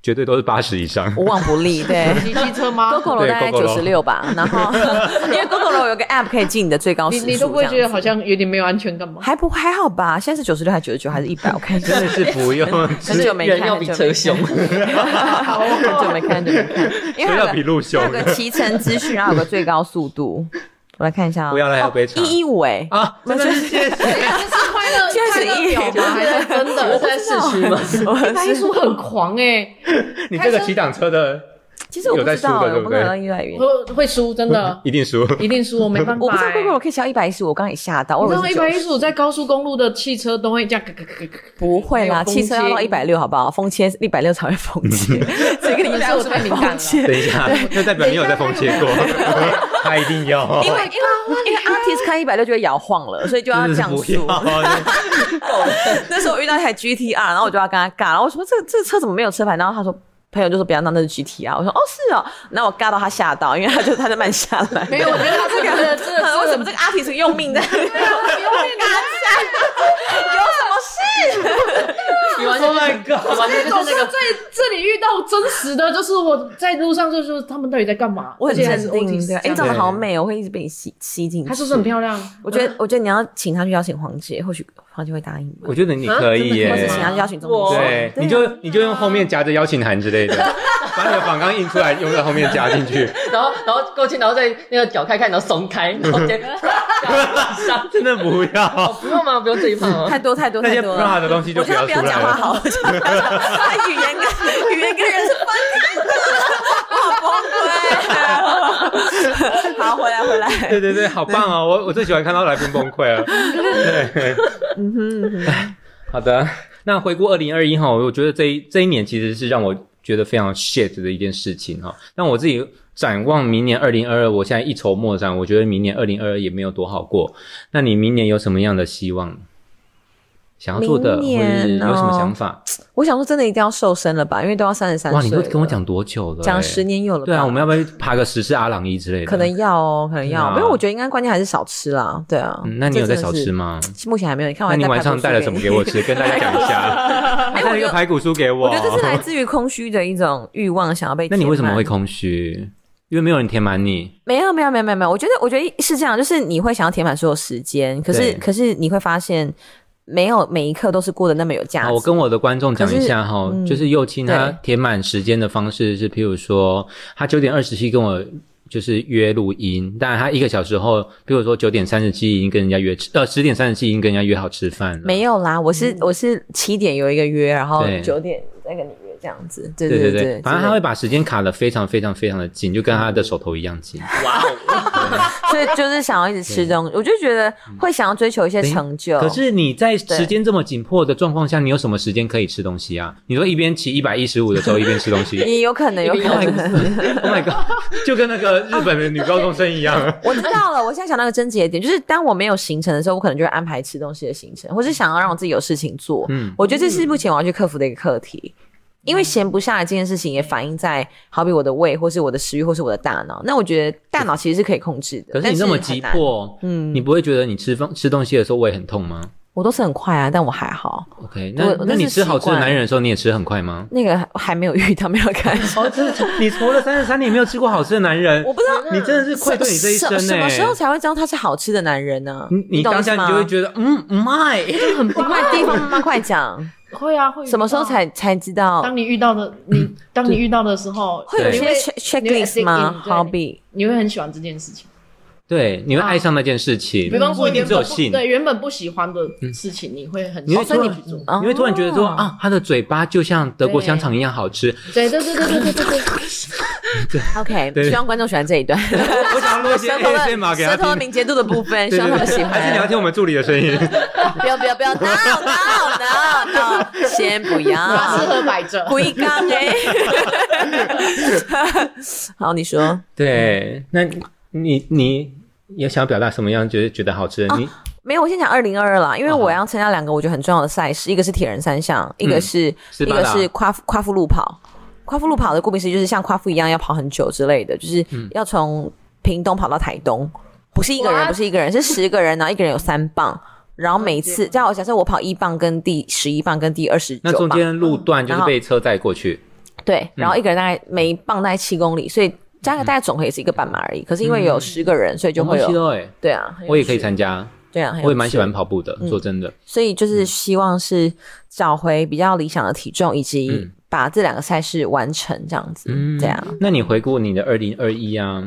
绝对都是八十以上。无往不利。对骑机车吗？，GoGo 楼大概九十六吧，然后 因为 GoGo 楼有个 App 可以记你的最高时速，你你都不会觉得好像有点没有安全感吗？还不还好吧？现在是九十六还是九十九还是一百？我看一下真的是不用，很久没看，人要比车凶。看，很久没看，很久没看，因为有个比路凶有个骑乘资讯，然后有个最高速度，我来看一下啊，不要了还有杯茶一一五哎，啊！真的是谢谢。现在是快乐表吗？还是真的？我在市区吗？一百一十五很狂哎，你这个骑挡车的其实我不知道哎，有在输的对不对我不可能越来越。会会输，真的一定输。一定输，我没办法我不知道欸。GoGo 可以骑到一百一十五，我刚刚也吓到，我你知道以为是90一百一十五在高速公路的汽车都会这样，咯咯咯咯咯不会啦，汽车要到一百六好不好？风切一百六才会风切，谁跟你一百五十太敏感了？等一下，那代表你有在风切过，他一定要。因为因为因为 artist 开一百六就会摇晃了，所以就要降速。那时候我遇到一台 GTR，然后我就要跟他尬，然后我说这这个车怎么没有车牌？然后他说朋友就说不要闹，那是 GTR。我说哦是哦，然后我尬到他吓到，因为他就他就慢下来。没有，我觉得他这个这个为什么这个 artist 用命在？有什么事？你完全 Oh my 就是，god！你完全就是那个在这里遇到真实的，就是我在路上就是他们到底在干嘛？我很而且还是镇定对，哎，你长得好美哦，我会一直被你吸吸进去。她是不是很漂亮？我觉得，我觉得你要请她去邀请黄姐，或许黄姐会答应我。觉得你可以或者耶请他邀请中国对，你就你就用后面夹着邀请函之类的，把你的仿纲印出来，用在后面夹进去，然后然后过去，然后再那个脚开开，然后松开，然后。真的不要。不用吗？不用这一趴吗？太多太多那些太多了。bra 的东西就不要不要出来了。讲话好，我觉得不要讲话他语言跟语言跟人是分开的，我好崩溃。好，回来回来。对对对，好棒哦！我我最喜欢看到来宾崩溃了。对，嗯哼嗯哼，好的，那回顾二零二一哈，我觉得这一这一年其实是让我觉得非常 shit 的一件事情哈。那我自己展望明年二零二二，我现在一筹莫展，我觉得明年二零二二也没有多好过。那你明年有什么样的希望？想要做的，或者是有什么哦想法？我想说真的一定要瘦身了吧，因为都要三十三岁哇，你都跟我了讲多久了、讲欸十年有了吧。对啊，我们要不要爬个十次阿朗伊之类的？可能要哦，可能要，因为我觉得应该关键还是少吃啦。对啊，嗯，那你有在少吃？吗？目前还没有。你看完那你晚上带了什么给我吃？跟大家讲一下。他带了一个排骨酥给我。我觉得这是来自于空虚的一种欲望，想要被。那你为什么会？空虚？因为没有人填满你。没有没有没有没有没有，我觉得我觉得是这样，就是你会想要填满所有时间，可是可是你会发现，没有每一刻都是过得那么有价，值。我跟我的观众讲一下哈，嗯就是右青他填满时间的方式是，譬如说他九点二十七跟我。就是约录音，但他一个小时后，比如说九点三十七已经跟人家约吃，呃，十点三十七已经跟人家约好吃饭了。没有啦，我是我是七点有一个约，然后对九点再跟你约这样子。对对对对对，反正他会把时间卡的非常非常非常的紧，就跟他的手头一样紧。哇哦！所以就是想要一直吃东西，我就觉得会想要追求一些成就。可是你在时间这么紧迫的状况下，你有什么时间可以吃东西啊？你说一边骑一百一十五的时候一边吃东西 也有可能，有可能。，Oh my god，就跟那个日本的女高中生一样。我知道了，我现在想到一个症结点，就是当我没有行程的时候，我可能就会安排吃东西的行程，或是想要让我自己有事情做。嗯我觉得这是目前我要去克服的一个课题。因为闲不下来这件事情，也反映在好比我的胃，或是我的食欲，或是我的大脑。那我觉得大脑其实是可以控制的。可是你那么急迫，嗯你不会觉得你吃东吃东西的时候胃很痛吗我都是很快啊，但我还好。？OK，那那你吃好吃的男人的时候，你也吃很快吗？那个还还没有遇到，没有开始。哦，真的，你活了三十三年没有吃过好吃的男人，我不知道你真的是愧对你这一生呢。什什么时候才会知道他是好吃的男人呢？你你当下你就会觉得，嗯，my，很你快 地方妈妈快讲，会啊会。什么时候？才才知道？当你遇到的你，当你遇到的时候，会有一些 checklist 吗好比你会很喜欢这件事情。对，你会爱上那件事情。比方说不一定原本不只有性，对原本不喜欢的事情，你会很你会突然你会突然觉得说啊，他的嘴巴就像德国香肠一样好吃。对对对对对对对对。OK，希望观众喜欢这一段。我想要录一些舌头 ASMR 的给他听。舌头的敏捷度的部分，希望他们喜欢。还是你要听我们助理的声音？不要不要不要，no no no no，先不要适要。合摆着。龟缸哎，好，你说对，那你你也想表达什么样觉得觉得好吃的？你没有？我先讲二零二二啦，因为我要参加两个我觉得很重要的赛事，一个是铁人三项，一个是一个是夸父夸父路跑。夸父路跑的顾名思义就是像夸父一样要跑很久之类的，就是嗯要从屏东跑到台东，不是一个人，不是一个人，是十个人，然后一个人有三棒。然后每次，这样我假设我跑一棒跟第十一棒跟第二十九棒，那中间路段就是被车载过去。对，然后一个人大概每一磅大概七公里，所以加个大概总和也是一个半马而已。可是因为有十个人，所以就会有哎，对啊，我也可以参加，对啊，我也蛮喜欢跑步的，说真的。所以就是希望是找回比较理想的体重，以及嗯。把这两个赛事完成这样子。嗯。这样，那你回顾你的二零二一啊，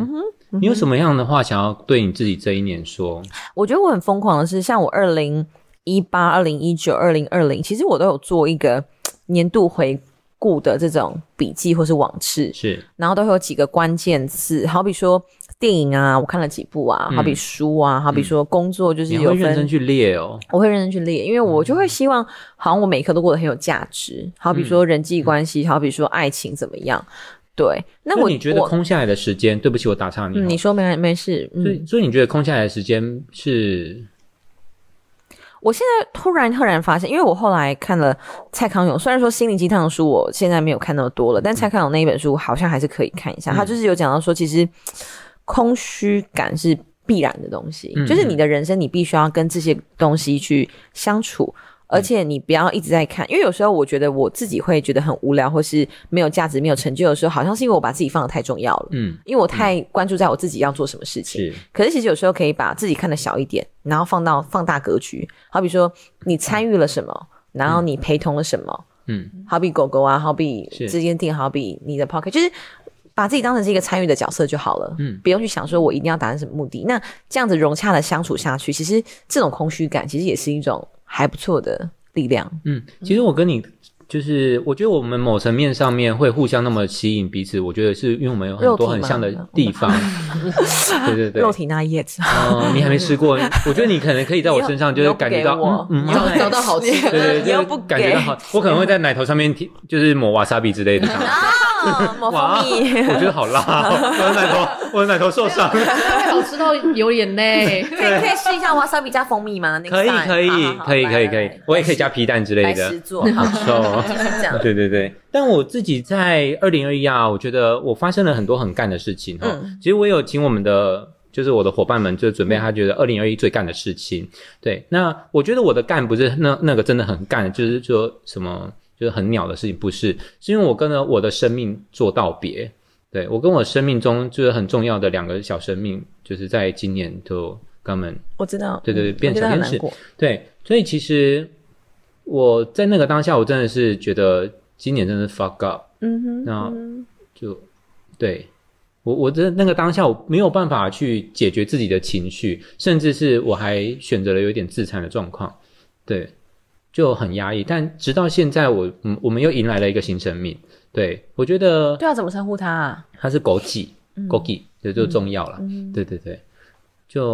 你有什么样的话想要对你自己这一年说？我觉得我很疯狂的是，像我二零一八、二零一九、二零二零，其实我都有做一个年度回顾的这种笔记或是往事，是，然后都会有几个关键字，好比说电影啊，我看了几部啊，嗯好比书啊，好比说工作，就是你有分会认真去列哦。我会认真去列，因为我就会希望，好像我每一刻都过得很有价值。好比说人际关系，好比说爱情怎么样？对，那我那你觉得空下来的时间？对不起，我打岔你你说没没事。嗯，所以，所以你觉得空下来的时间是我现在突然赫然发现，因为我后来看了蔡康永，虽然说心灵鸡汤的书我现在没有看那么多了，但蔡康永那一本书好像还是可以看一下。他就是有讲到说，其实空虚感是必然的东西，嗯就是你的人生你必须要跟这些东西去相处。而且你不要一直在看，因为有时候我觉得我自己会觉得很无聊，或是没有价值、没有成就的时候，好像是因为我把自己放的太重要了，嗯因为我太关注在我自己要做什么事情。是可是其实有时候可以把自己看的小一点，然后放到放大格局。好比说你参与了什么，然后你陪同了什么，嗯好比狗狗啊，好比是这间店，好比你的 pocket，就是把自己当成是一个参与的角色就好了。嗯不用去想说我一定要达成什么目的。那这样子融洽的相处下去，其实这种空虚感其实也是一种还不错的力量。嗯，其实我跟你。就是我觉得我们某层面上面会互相那么吸引彼此，我觉得是因为我们有很多很像的地方。对对对，肉体那一页子，哦，你还没吃过，我觉得你可能可以在我身上就是感觉到，嗯嗯，找找到好吃对对对，你又不就是感觉到好，我可能会在奶头上面贴，就是抹瓦萨比之类的。啊，抹，蜂蜜。我觉得好辣哦，我的奶头，我的奶头受伤。会好吃到有眼泪。可以可以试一下 wasabi 加蜂蜜吗？可以可以可以可以可以，我也可以加皮蛋之类的来实。做，好臭哦。对对对，但我自己在二零二一啊，我觉得我发生了很多很干的事情哈、嗯其实我有请我们的。就是我的伙伴们就准备他觉得二零二一最干的事情，对，那我觉得我的干不是那那个真的很干，就是说什么就是很鸟的事情，不是，是因为我跟了我的生命做道别，对我跟我生命中就是很重要的两个小生命，就是在今年就跟他们我知道，对对对变成天使很难过。对，所以其实我在那个当下，我真的是觉得今年真的是 fuck up，嗯哼，那嗯就对。我我在那个当下，我没有办法去解决自己的情绪，甚至是我还选择了有点自残的状况，对，就很压抑。但直到现在我，嗯，我们又迎来了一个新生命，对我觉得对啊，怎么称呼他啊？他是枸杞，枸杞这就重要了。嗯对对对，就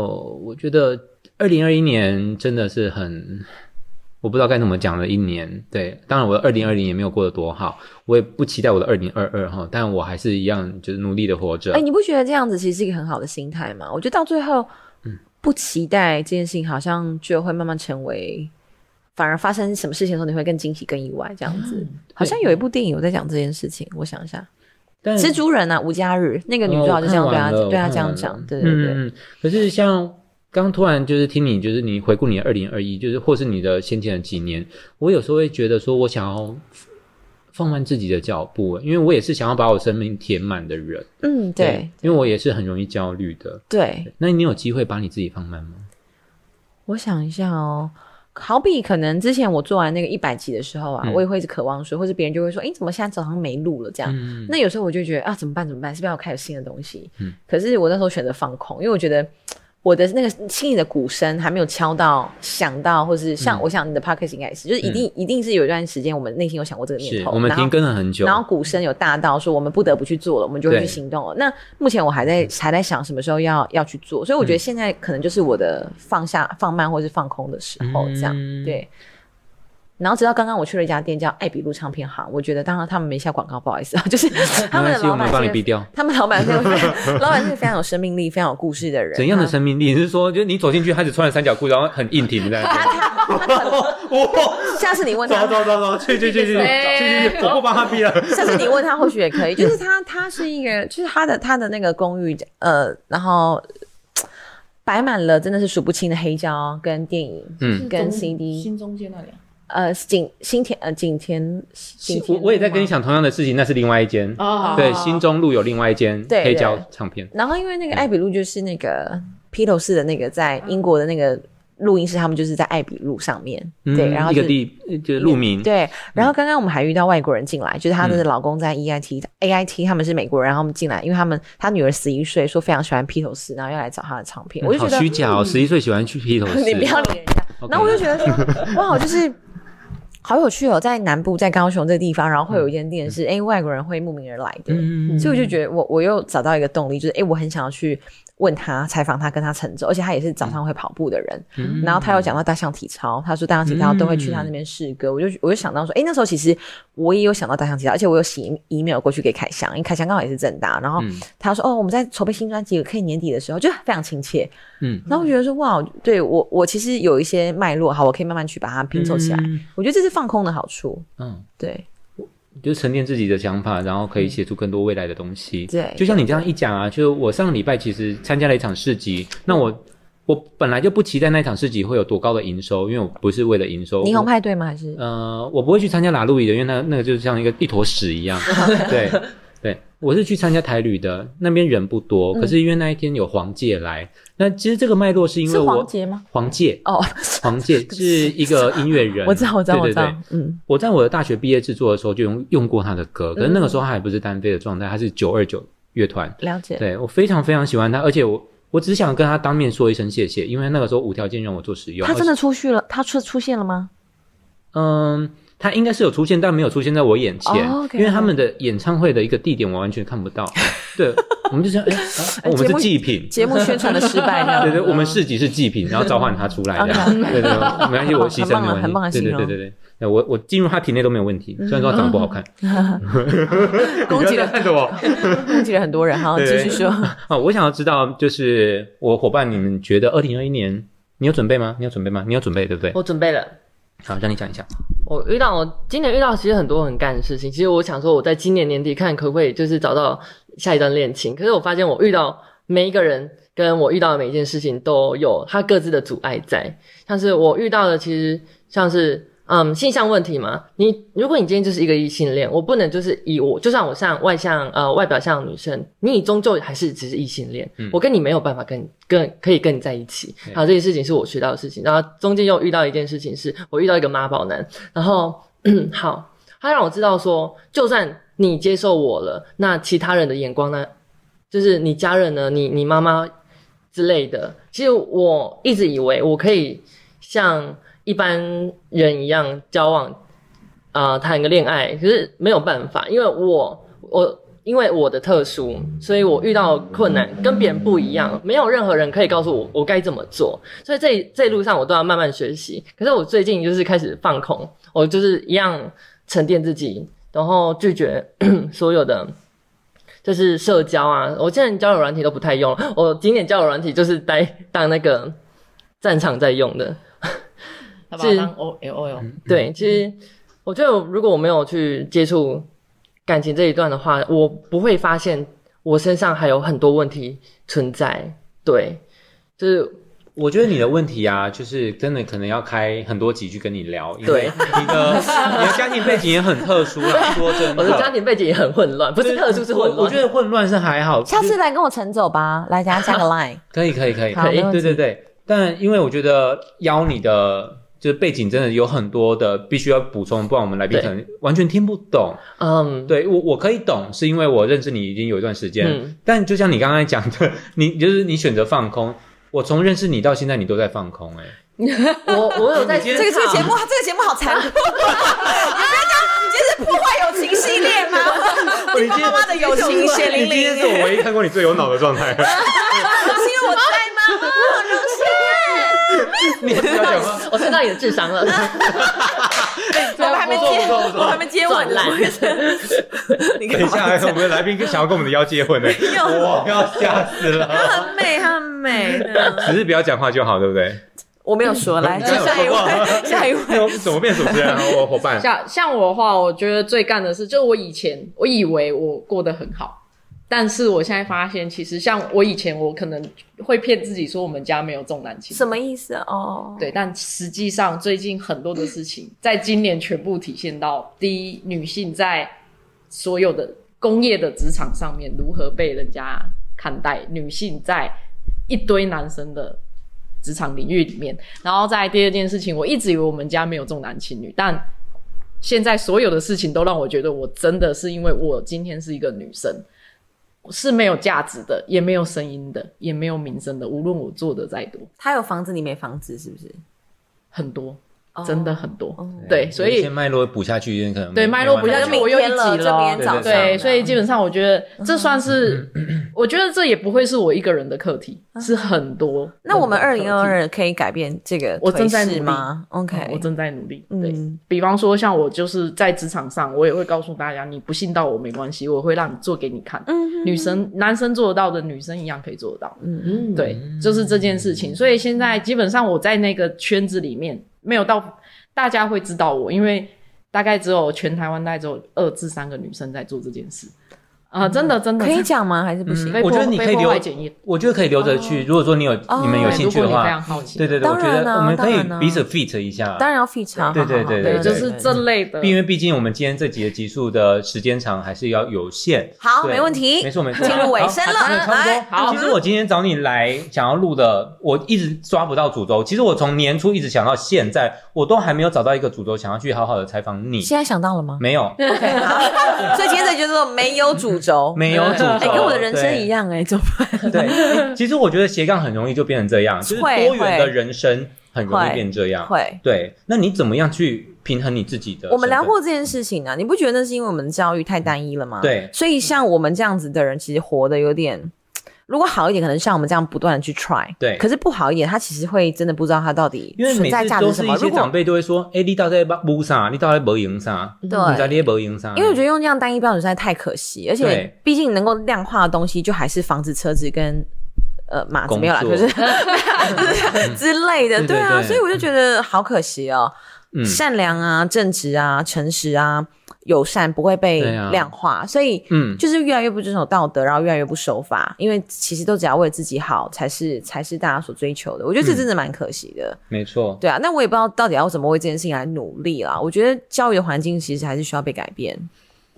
我觉得二零二一年真的是很，我不知道该怎么讲了一年。对，当然我的二零二零也没有过得多好，我也不期待我的二零二二哈，但我还是一样就是努力的活着。哎、你不觉得这样子其实是一个很好的心态吗？我觉得到最后，嗯不期待这件事情，好像就会慢慢成为，反而发生什么事情的时候，你会更惊喜、更意外，这样子。好像有一部电影有在讲这件事情，我想一下，但蜘蛛人啊，吴家日那个女主角就这样对他、对他这样讲，对对对。可是像刚突然就是听你，就是你回顾你的二零二一，就是或是你的先前的几年，我有时候会觉得说，我想要放慢自己的脚步，因为我也是想要把我生命填满的人。嗯，对因为我也是很容易焦虑的。对，那你有机会把你自己放慢吗？我想一下哦。好比可能之前我做完那个一百集的时候啊，嗯我也会一直渴望说，或者别人就会说，诶，怎么现在早上没录了这样？嗯，那有时候我就觉得啊，怎么办？怎么办？是不是要开始新的东西？嗯可是我那时候选择放空，因为我觉得我的那个心里的鼓声还没有敲到、想到，或是像、嗯我想你的 podcast 应该也是，就是一定、一定是有一段时间我们内心有想过这个念头，我们停更了很久。然后鼓声有大到说我们不得不去做了，我们就会去行动了。那目前我还在还在想什么时候要要去做，所以我觉得现在可能就是我的放下、放慢或是放空的时候，这样、嗯对。然后直到刚刚我去了一家店叫艾比路唱片行，我觉得当然他们没下广告，不好意思啊，就是他们的老板是帮你逼掉。他们老板是 老板是非常有生命力、非常有故事的人。怎样的他生命力？你是说，就是你走进去，他只穿了三角裤，然后很硬挺的那边？哇！下次你问他，走走走走，去去去去去去去！我不帮他逼了。下次你问他或许也可以。就是他，他是一个，就是他的他的那个公寓，呃，然后摆满了真的是数不清的黑胶跟电影，嗯跟 CD。新中街那里啊，呃景新田呃景田景田我我也在跟你路吗。讲同样的事情，那是另外一间。哦对，新中路有另外一间对黑胶唱片。然后因为那个艾比路就是那个披头士的那个在英国的那个录音室，他们就是在艾比路上面，对，嗯然后就一个地就是路名。对，然后刚刚我们还遇到外国人进来，就是她的老公在 E EIT、AIT，他们是美国人，然后他们进来，因为他们他女儿十一岁，说非常喜欢披头士，然后要来找他的唱片，我就好觉得虚假哦，十一岁喜欢去披头士。你不要理人家。然后我就觉得说，哇，就是好有趣哦，在南部，在高雄这个地方，然后会有一间店是，哎、外国人会慕名而来的，嗯所以我就觉得我我又找到一个动力，就是哎、我很想要去问他采访他，跟他成走，而且他也是早上会跑步的人，嗯。然后他有讲到大象体操，他说大象体操都会去他那边试歌，我就我就想到说，哎、那时候其实我也有想到大象体操，而且我有写 email 过去给凯翔，因为凯翔刚好也是正大，然后嗯。他说哦，我们在筹备新专辑，可以年底的时候，就非常亲切，嗯。然后我觉得说哇，对我我其实有一些脉络，好，我可以慢慢去把它拼凑起来。嗯。我觉得这是放空的好处。嗯，对就是沉淀自己的想法，然后可以写出更多未来的东西。对就像你这样一讲啊，就是我上个礼拜其实参加了一场市集，那我我本来就不期待那场市集会有多高的营收，因为我不是为了营收。霓虹派对吗？还是呃，我不会去参加拉路易的，因为那那个就是像一个一坨屎一样。对 对，我是去参加台旅的，那边人不多，可是因为那一天有黄介来，那其实这个脉络是因为是我黄杰吗？黄介哦，黄介 是一个音乐人，我知道，我知道，我对对对知道。嗯，我在我的大学毕业制作的时候就用用过他的歌，可是那个时候他还不是单飞的状态，他是九二九乐团。了解。对我非常非常喜欢他，而且我我只想跟他当面说一声谢谢，因为那个时候无条件让我做使用。他真的出去了？他出出现了吗？嗯，他应该是有出现，但没有出现在我眼前，因为他们的演唱会的一个地点我完全看不到。对，我们就想，哎、啊我们是祭品。节目宣传的失败，这样 对对，我们市集是祭品，然后召唤他出来的。对对对，没关系，我牺牲没关系。很棒的对对对对对，我我进入他体内都没有问题，虽然说他长得不好看。攻击了你不要这样看着我。攻击了很多人。好，对继续说。啊，我想要知道，就是我伙伴，你们觉得二零二一年你有准备吗？你有准备吗？你有准备对不对？我准备了。好，让你讲一下。我遇到我今年遇到其实很多很干的事情，其实我想说我在今年年底看可不可以就是找到下一段恋情，可是我发现我遇到每一个人跟我遇到的每一件事情都有他各自的阻碍在，像是我遇到的其实像是。嗯，性向问题嘛，你如果你今天就是一个异性恋，我不能就是以我，就算我像外向呃外表像女生，你终究还是只是异性恋，我跟你没有办法跟跟可以跟你在一起。然后这件事情是我学到的事情，然后中间又遇到一件事情是，我遇到一个妈宝男，然后 好，他让我知道说，就算你接受我了，那其他人的眼光呢，就是你家人呢，你你妈妈之类的，其实我一直以为我可以像一般人一样交往，啊、谈个恋爱，可是没有办法，因为我我因为我的特殊，所以我遇到困难跟别人不一样，没有任何人可以告诉我我该怎么做，所以这这一路上我都要慢慢学习。可是我最近就是开始放空，我就是一样沉淀自己，然后拒绝 所有的。就是社交啊，我现在交友软体都不太用。我今年交友软体就是待当那个战场在用的。是他把它当 O L O L，对，其实我觉得如果我没有去接触感情这一段的话，我不会发现我身上还有很多问题存在。对，就是我觉得你的问题啊，就是真的可能要开很多集去跟你聊，因为对你的你的家庭背景也很特殊啦。说真的，我的家庭背景也很混乱，不是特殊是混乱。我我觉得混乱是还好，下次来跟我晨走吧，来，等下加个 line。可以可以可以好没问题对对对。但因为我觉得邀你的就是背景真的有很多的必须要补充，不然我们来宾对可能完全听不懂。嗯，对我我可以懂，是因为我认识你已经有一段时间。嗯但就像你刚刚讲的，你就是你选择放空。我从认识你到现在，你都在放空、欸，我我有在你今天这个这个节目，这个节目好残酷。你不要讲，你这是破坏友情系列吗？哎，你今天妈妈的友情血淋你今天淋，是我唯一看过你最有脑的状态。是因为我在吗？好荣幸。你不要讲话，我升到你的智商了。我们还没接，我还没接吻呢。你等一下，我们的来宾想要跟我们的妖结婚呢，我要吓死了。她很美，很美。只是不要讲话就好，对不对？我没有说，来下一位，下一位。怎么变主持人啊？我伙伴，像像我的话，我觉得最干的是，就是我以前我以为我过得很好，但是我现在发现，其实像我以前，我可能会骗自己说我们家没有重男轻女，什么意思哦？对，但实际上最近很多的事情，在今年全部体现到：第一，女性在所有的工业的职场上面如何被人家看待；女性在一堆男生的职场领域里面。然后在第二件事情，我一直以为我们家没有重男轻女，但现在所有的事情都让我觉得，我真的是因为我今天是一个女生。是没有价值的，也没有声音的，也没有名声的。无论我做的再多，他有房子，你没房子，是不是？很多，真的很多。哦对，所以脉络补下去，可能对脉络补下去，我又一集了，对，所以基本上我觉得这算是，我觉得这也不会是我一个人的课题，是很多。那我们二零二二。二可以改变这个我正在颓努力势吗嗯？OK，我正在努力。对嗯比方说，像我就是在职场上，我也会告诉大家，你不信到我没关系，我会让你做给你看。嗯女生、男生做得到的，女生一样可以做得到。嗯，对，就是这件事情。所以现在基本上我在那个圈子里面没有到大家会知道我，因为大概只有全台湾大概只有二至三个女生在做这件事。啊、真的真的可以讲吗？还是不行？我觉得你可以留。我觉得可以留着去。如果说你有哦你们有兴趣的话，常好奇，对对对，我觉当然啊得我们可以彼此 fit 一下。当然要 feature，好对对好好对，对对就是这类的。因为毕竟我们今天这集的集数的时间长还是要有限。好，对没问题，没错没错，进入尾声了，来，多。好，其实我今天找你来想要录的，我一直抓不到主轴。其实我从年初一直想到现在，我都还没有找到一个主轴，想要去好好的采访你。现在想到了吗没有，？OK，好，所以今天这就是说没有主轴，没有主轴，哎，跟我的人生一样，哎，怎么办？对，欸其实我觉得斜杠很容易就变成这样，就是多元的人生很容易变这样。会。对，那你怎么样去平衡你自己的？我们聊过，这件事情啊，你不觉得那是因为我们的教育太单一了吗？对所以像我们这样子的人，其实活得有点，如果好一点，可能像我们这样不断的去 try，对可是不好一点，他其实会真的不知道他到底存在价值是什么。如果些长辈都会说：“哎，你到底在补啥？你到底没赢啥？对你在你没赢啥？”因为我觉得用这样单一标准实在太可惜，而且对毕竟能够量化的东西，就还是房子、车子跟呃马没有啦，作可是就是 之类的，对啊，所以我就觉得好可惜哦。嗯善良啊、正直啊、诚实啊、友善不会被量化，所以嗯就是越来越不遵守道德，然后越来越不守法，因为其实都只要为自己好，才是才是大家所追求的。我觉得这真的蛮可惜的。没错，对啊，那我也不知道到底要怎么为这件事情来努力啦。我觉得教育的环境其实还是需要被改变。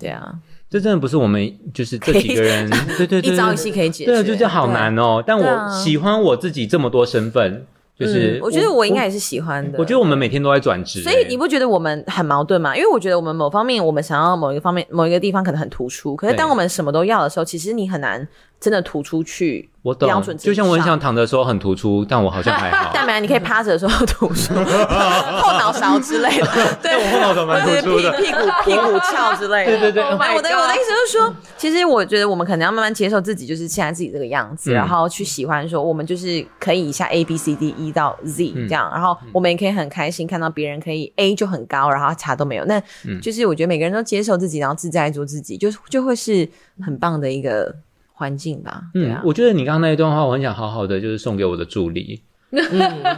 对啊，这真的不是我们就是这几个人，对对对，一朝一夕可以解决。对啊，就这好难哦。但我喜欢我自己这么多身份，就是嗯我觉得我应该也是喜欢的。我觉得我们每天都在转职，所以你不觉得我们很矛盾吗？因为我觉得我们某方面，我们想要某一个方面、某一个地方可能很突出，可是当我们什么都要的时候，其实你很难真的突出去。我懂。标准，之就像我很上想躺的时候很突出，但我好像还好。但没有，你可以趴着的时候突出，后脑勺之类的，对，我后脑勺蛮突出的。屁屁股屁股翘之类的。对对对 Oh my 我的我的意思就是说，其实我觉得我们可能要慢慢接受自己，就是现在自己这个样子，嗯。然后去喜欢说我们就是可以以下 A B C D E 到 Z 嗯。这样，然后我们也可以很开心看到别人可以 A 就很高，然后差都没有。那嗯。就是我觉得每个人都接受自己，然后自在做自己，就就会是很棒的一个环境吧。对啊，，嗯我觉得你刚刚那一段话，我很想好好的就是送给我的助理。嗯，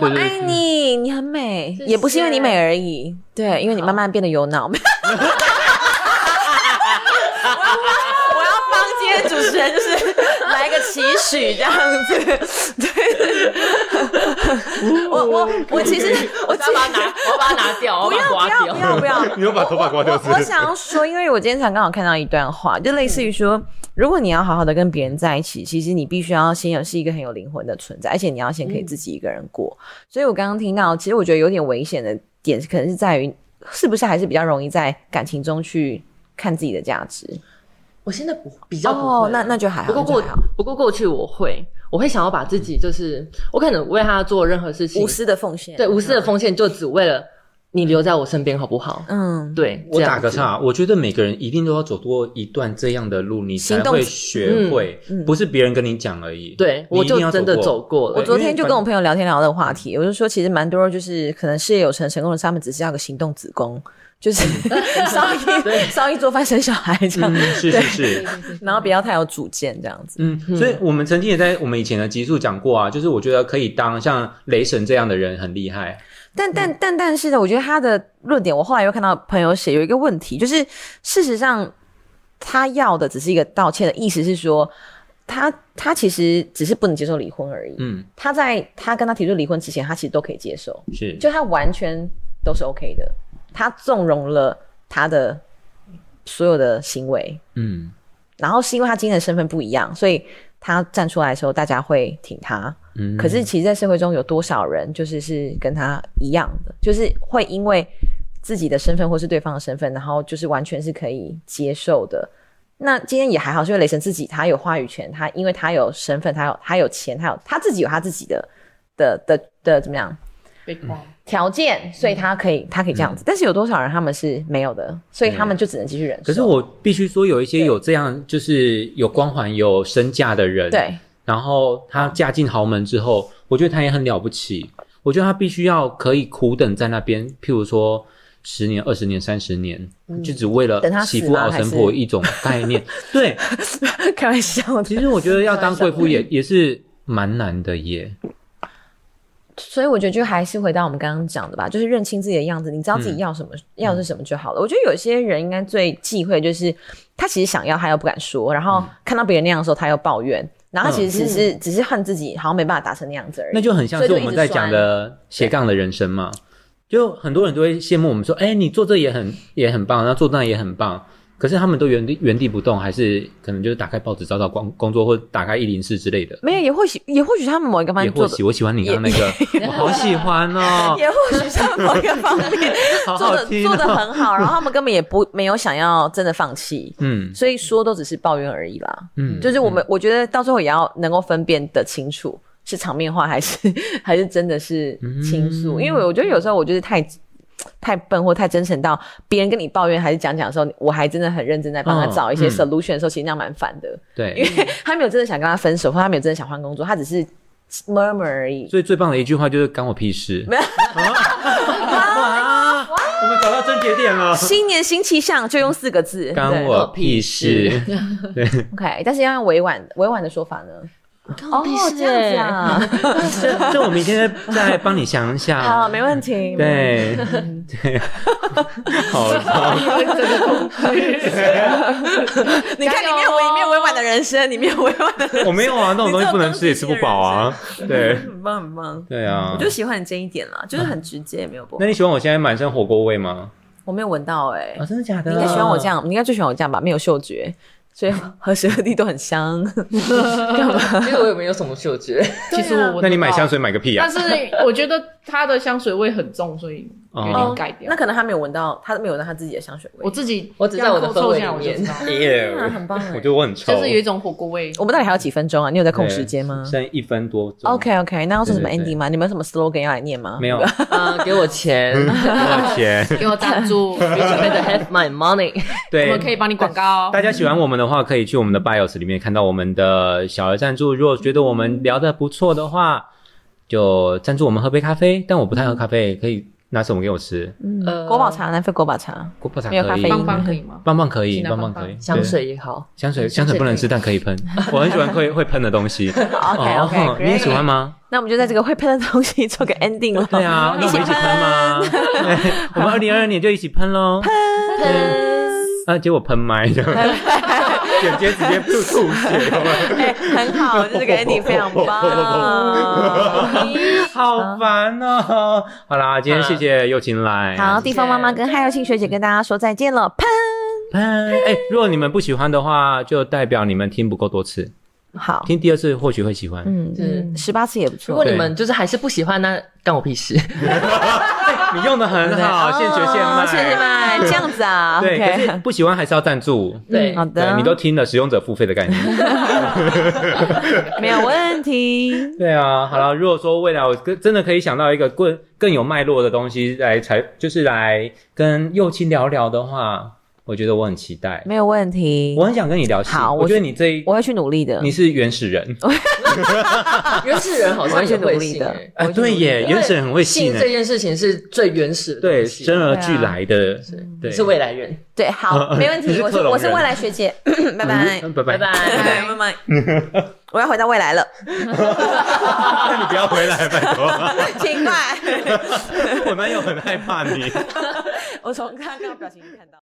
我爱你，你很美，谢也不是因为你美而已，对，因为你慢慢变得有脑。我要我要帮今天主持人就是 来一个期许这样子，对，我我我其实我其实我要把它拿，我要把它拿掉，不要不要不要不要，你又把头发刮掉我我想要说，因为我今天才刚好看到一段话，就类似于说，如果你要好好的跟别人在一起，其实你必须要先有是一个很有灵魂的存在，而且你要先可以自己一个人过。所以我刚刚听到，其实我觉得有点危险的点，可能是在于是不是还是比较容易在感情中去看自己的价值。我现在不比较不会。哦，那那就还好，不过过那就还好。不过过去我会，我会想要把自己就是我可能为他做任何事情。无，私的奉献，对无私的奉献，就只为了你留在我身边，好不好？嗯，对，我打个岔，我觉得每个人一定都要走过一段这样的路，你才会学会，嗯嗯不是别人跟你讲而已。对我就真的走过了。我昨天就跟我朋友聊天聊这个话题，我就说其实蛮多就是可能事业有成成功的，他们只是要个行动子宫，就是 烧一烧一做饭生小孩这样，嗯，是是是，然后不要太有主见这样子。嗯，所以我们曾经也在我们以前的集数讲过啊，就是我觉得可以当像雷神这样的人很厉害。但但但但是呢，我觉得他的论点，我后来又看到朋友写有一个问题，就是事实上，他要的只是一个道歉的意思是说，他他其实只是不能接受离婚而已。嗯，他在他跟他提出离婚之前，他其实都可以接受，是，就他完全都是 OK 的，他纵容了他的所有的行为，嗯。然后是因为他今天的身份不一样，所以他站出来的时候，大家会挺他。嗯，可是其实，在社会中有多少人就是是跟他一样的，就是会因为自己的身份或是对方的身份，然后就是完全是可以接受的。那今天也还好，是因为雷神自己他有话语权，他因为他有身份，他有他有钱，他有他自己有他自己的的的的怎么样。条件，所以他可以他可以这样子。但是有多少人他们是没有的，所以他们就只能继续忍受。可是我必须说，有一些有这样就是有光环、有身价的人，，对然后她嫁进豪门之后，我觉得她也很了不起。我觉得她必须要可以苦等在那边，譬如说十年、二十年、三十年，就只为了嗯等他死媳妇熬成吗还是婆一种概念。对，开玩笑，其实我觉得要当贵妇也也是蛮难的耶。所以我觉得就还是回到我们刚刚讲的吧，就是认清自己的样子，你知道自己要什么，要是什么就好了。我觉得有些人应该最忌讳就是他其实想要，他又不敢说，然后看到别人那样的时候，他又抱怨，然后他其实只是、只是恨自己好像没办法达成那样子而已。那就很像是我们在讲的斜杠的人生嘛。就很多人都会羡慕我们说，哎、你做这也很也很棒，然后做那也很棒。可是他们都原地原地不动，还是可能就是打开报纸找找工工作，或者打开一零四之类的。没有，也或许也或许他们某一个方面做的也或许，我喜欢你刚刚那个，我好喜欢哦，也或许他们某一个方面 好做的做的哦。很好，然后他们根本也不没有想要真的放弃，嗯所以说都只是抱怨而已啦。嗯，就是我们，我觉得到最后也要能够分辨的清楚，是场面话还是还是真的是倾诉。因为我觉得有时候我就是太太笨或太真诚到别人跟你抱怨还是讲讲的时候，我还真的很认真在帮他哦找一些嗯 solution 的时候，其实那样蛮烦的，对因对。为他没有真的想跟他分手，或他没有真的想换工作，他只是 murmur 而已。所以最棒的一句话就是“干我屁事”。没有啊！我们找到症结点了。新年新气象，就用四个字，对干我屁事！OK，但是要用委婉委婉的说法呢。哦，这样子啊，这这我明天再帮你想一下。好，没问题。对对，好糟。你看里面我里面委婉的人生，里面委婉的人生，我没有啊，那种东西不能吃也吃不饱啊。对很棒很棒。对啊我，就喜欢你这一点啦，就是很直接，没有不好那。你喜欢我现在满身火锅味吗？我没有闻到哎、啊，真的假的？你应该喜欢我这。样，你应该最喜欢我这样吧？没有嗅觉，所以何时何地都很香。干嘛？其实我也没有什么嗅觉，其实我那你买香水买个屁啊但！是我觉得它的香水味很重，所以有点改掉。那可能他没有闻到，他没有闻到他自己的香水味。我自己我只在我的氛围里面凑下来我就知道 耶啊很棒 哎我觉得我很臭。就是有一种火锅味。我们到底还有几分钟啊？你有在控时间吗剩一分多钟。？OK OK，那要说什么 ending 吗？你们有什么 slogan 要来念吗？没有，啊，给我钱给我钱？给我赞助，我，better have my money。对，我们可以帮你广告。大家喜欢我们的话，可以去我们的 bios 里面看到我们的小额赞助。如果觉得我们聊的不错的话，就赞助我们喝杯咖啡。但我不太喝咖啡，可以拿什么给我吃？呃国宝茶，南非国宝茶。果泡茶可以，没有咖啡因棒棒可以吗？棒棒可以，请拿棒棒棒棒可以，香对水也好，香水香水不能吃，但可以喷。我很喜欢会会喷的东西。OK 哦 OK，你也喜欢吗？那我们就在这个会喷的东西做个 ending 了。对啊，那我们一起喷吗？对，我们二零二二年就一起喷喽。喷。啊，结果喷麦的，剪接直接吐吐血，有没有哎，很好，这个 ending 非常棒。好烦哦！好啦，今天谢谢又晴来。好，地方妈妈跟汉佑庆学姐跟大家说再见了，喷。喷。哎，如果你们不喜欢的话，就代表你们听不够多次，好，听第二次或许会喜欢。嗯嗯，十八次也不错如果。你们就是还是不喜欢，那干我屁事。你用的很好，现学现卖，哦现学现卖，这样子啊 对，可是不喜欢还是要赞助。对好的，你都听了使用者付费的概念。没有问题。对啊，好了，如果说未来我跟真的可以想到一个更更有脉络的东西来才就是来跟右青聊聊的话，我觉得我很期待，没有问题我，很想跟你聊戏。好我我觉得你这一我会去努力的。你是原始人 原始人好像也会信欸啊，对耶，原始人很会信这件事情是最原始的对，生而俱来的，对，你是未来人。对，好，没问题。我是我是未来学姐，拜拜，嗯拜拜拜。拜。拜拜。我要回到未来了，那你不要回来，拜托，奇怪。我男友很害怕你。我从刚刚表情看到。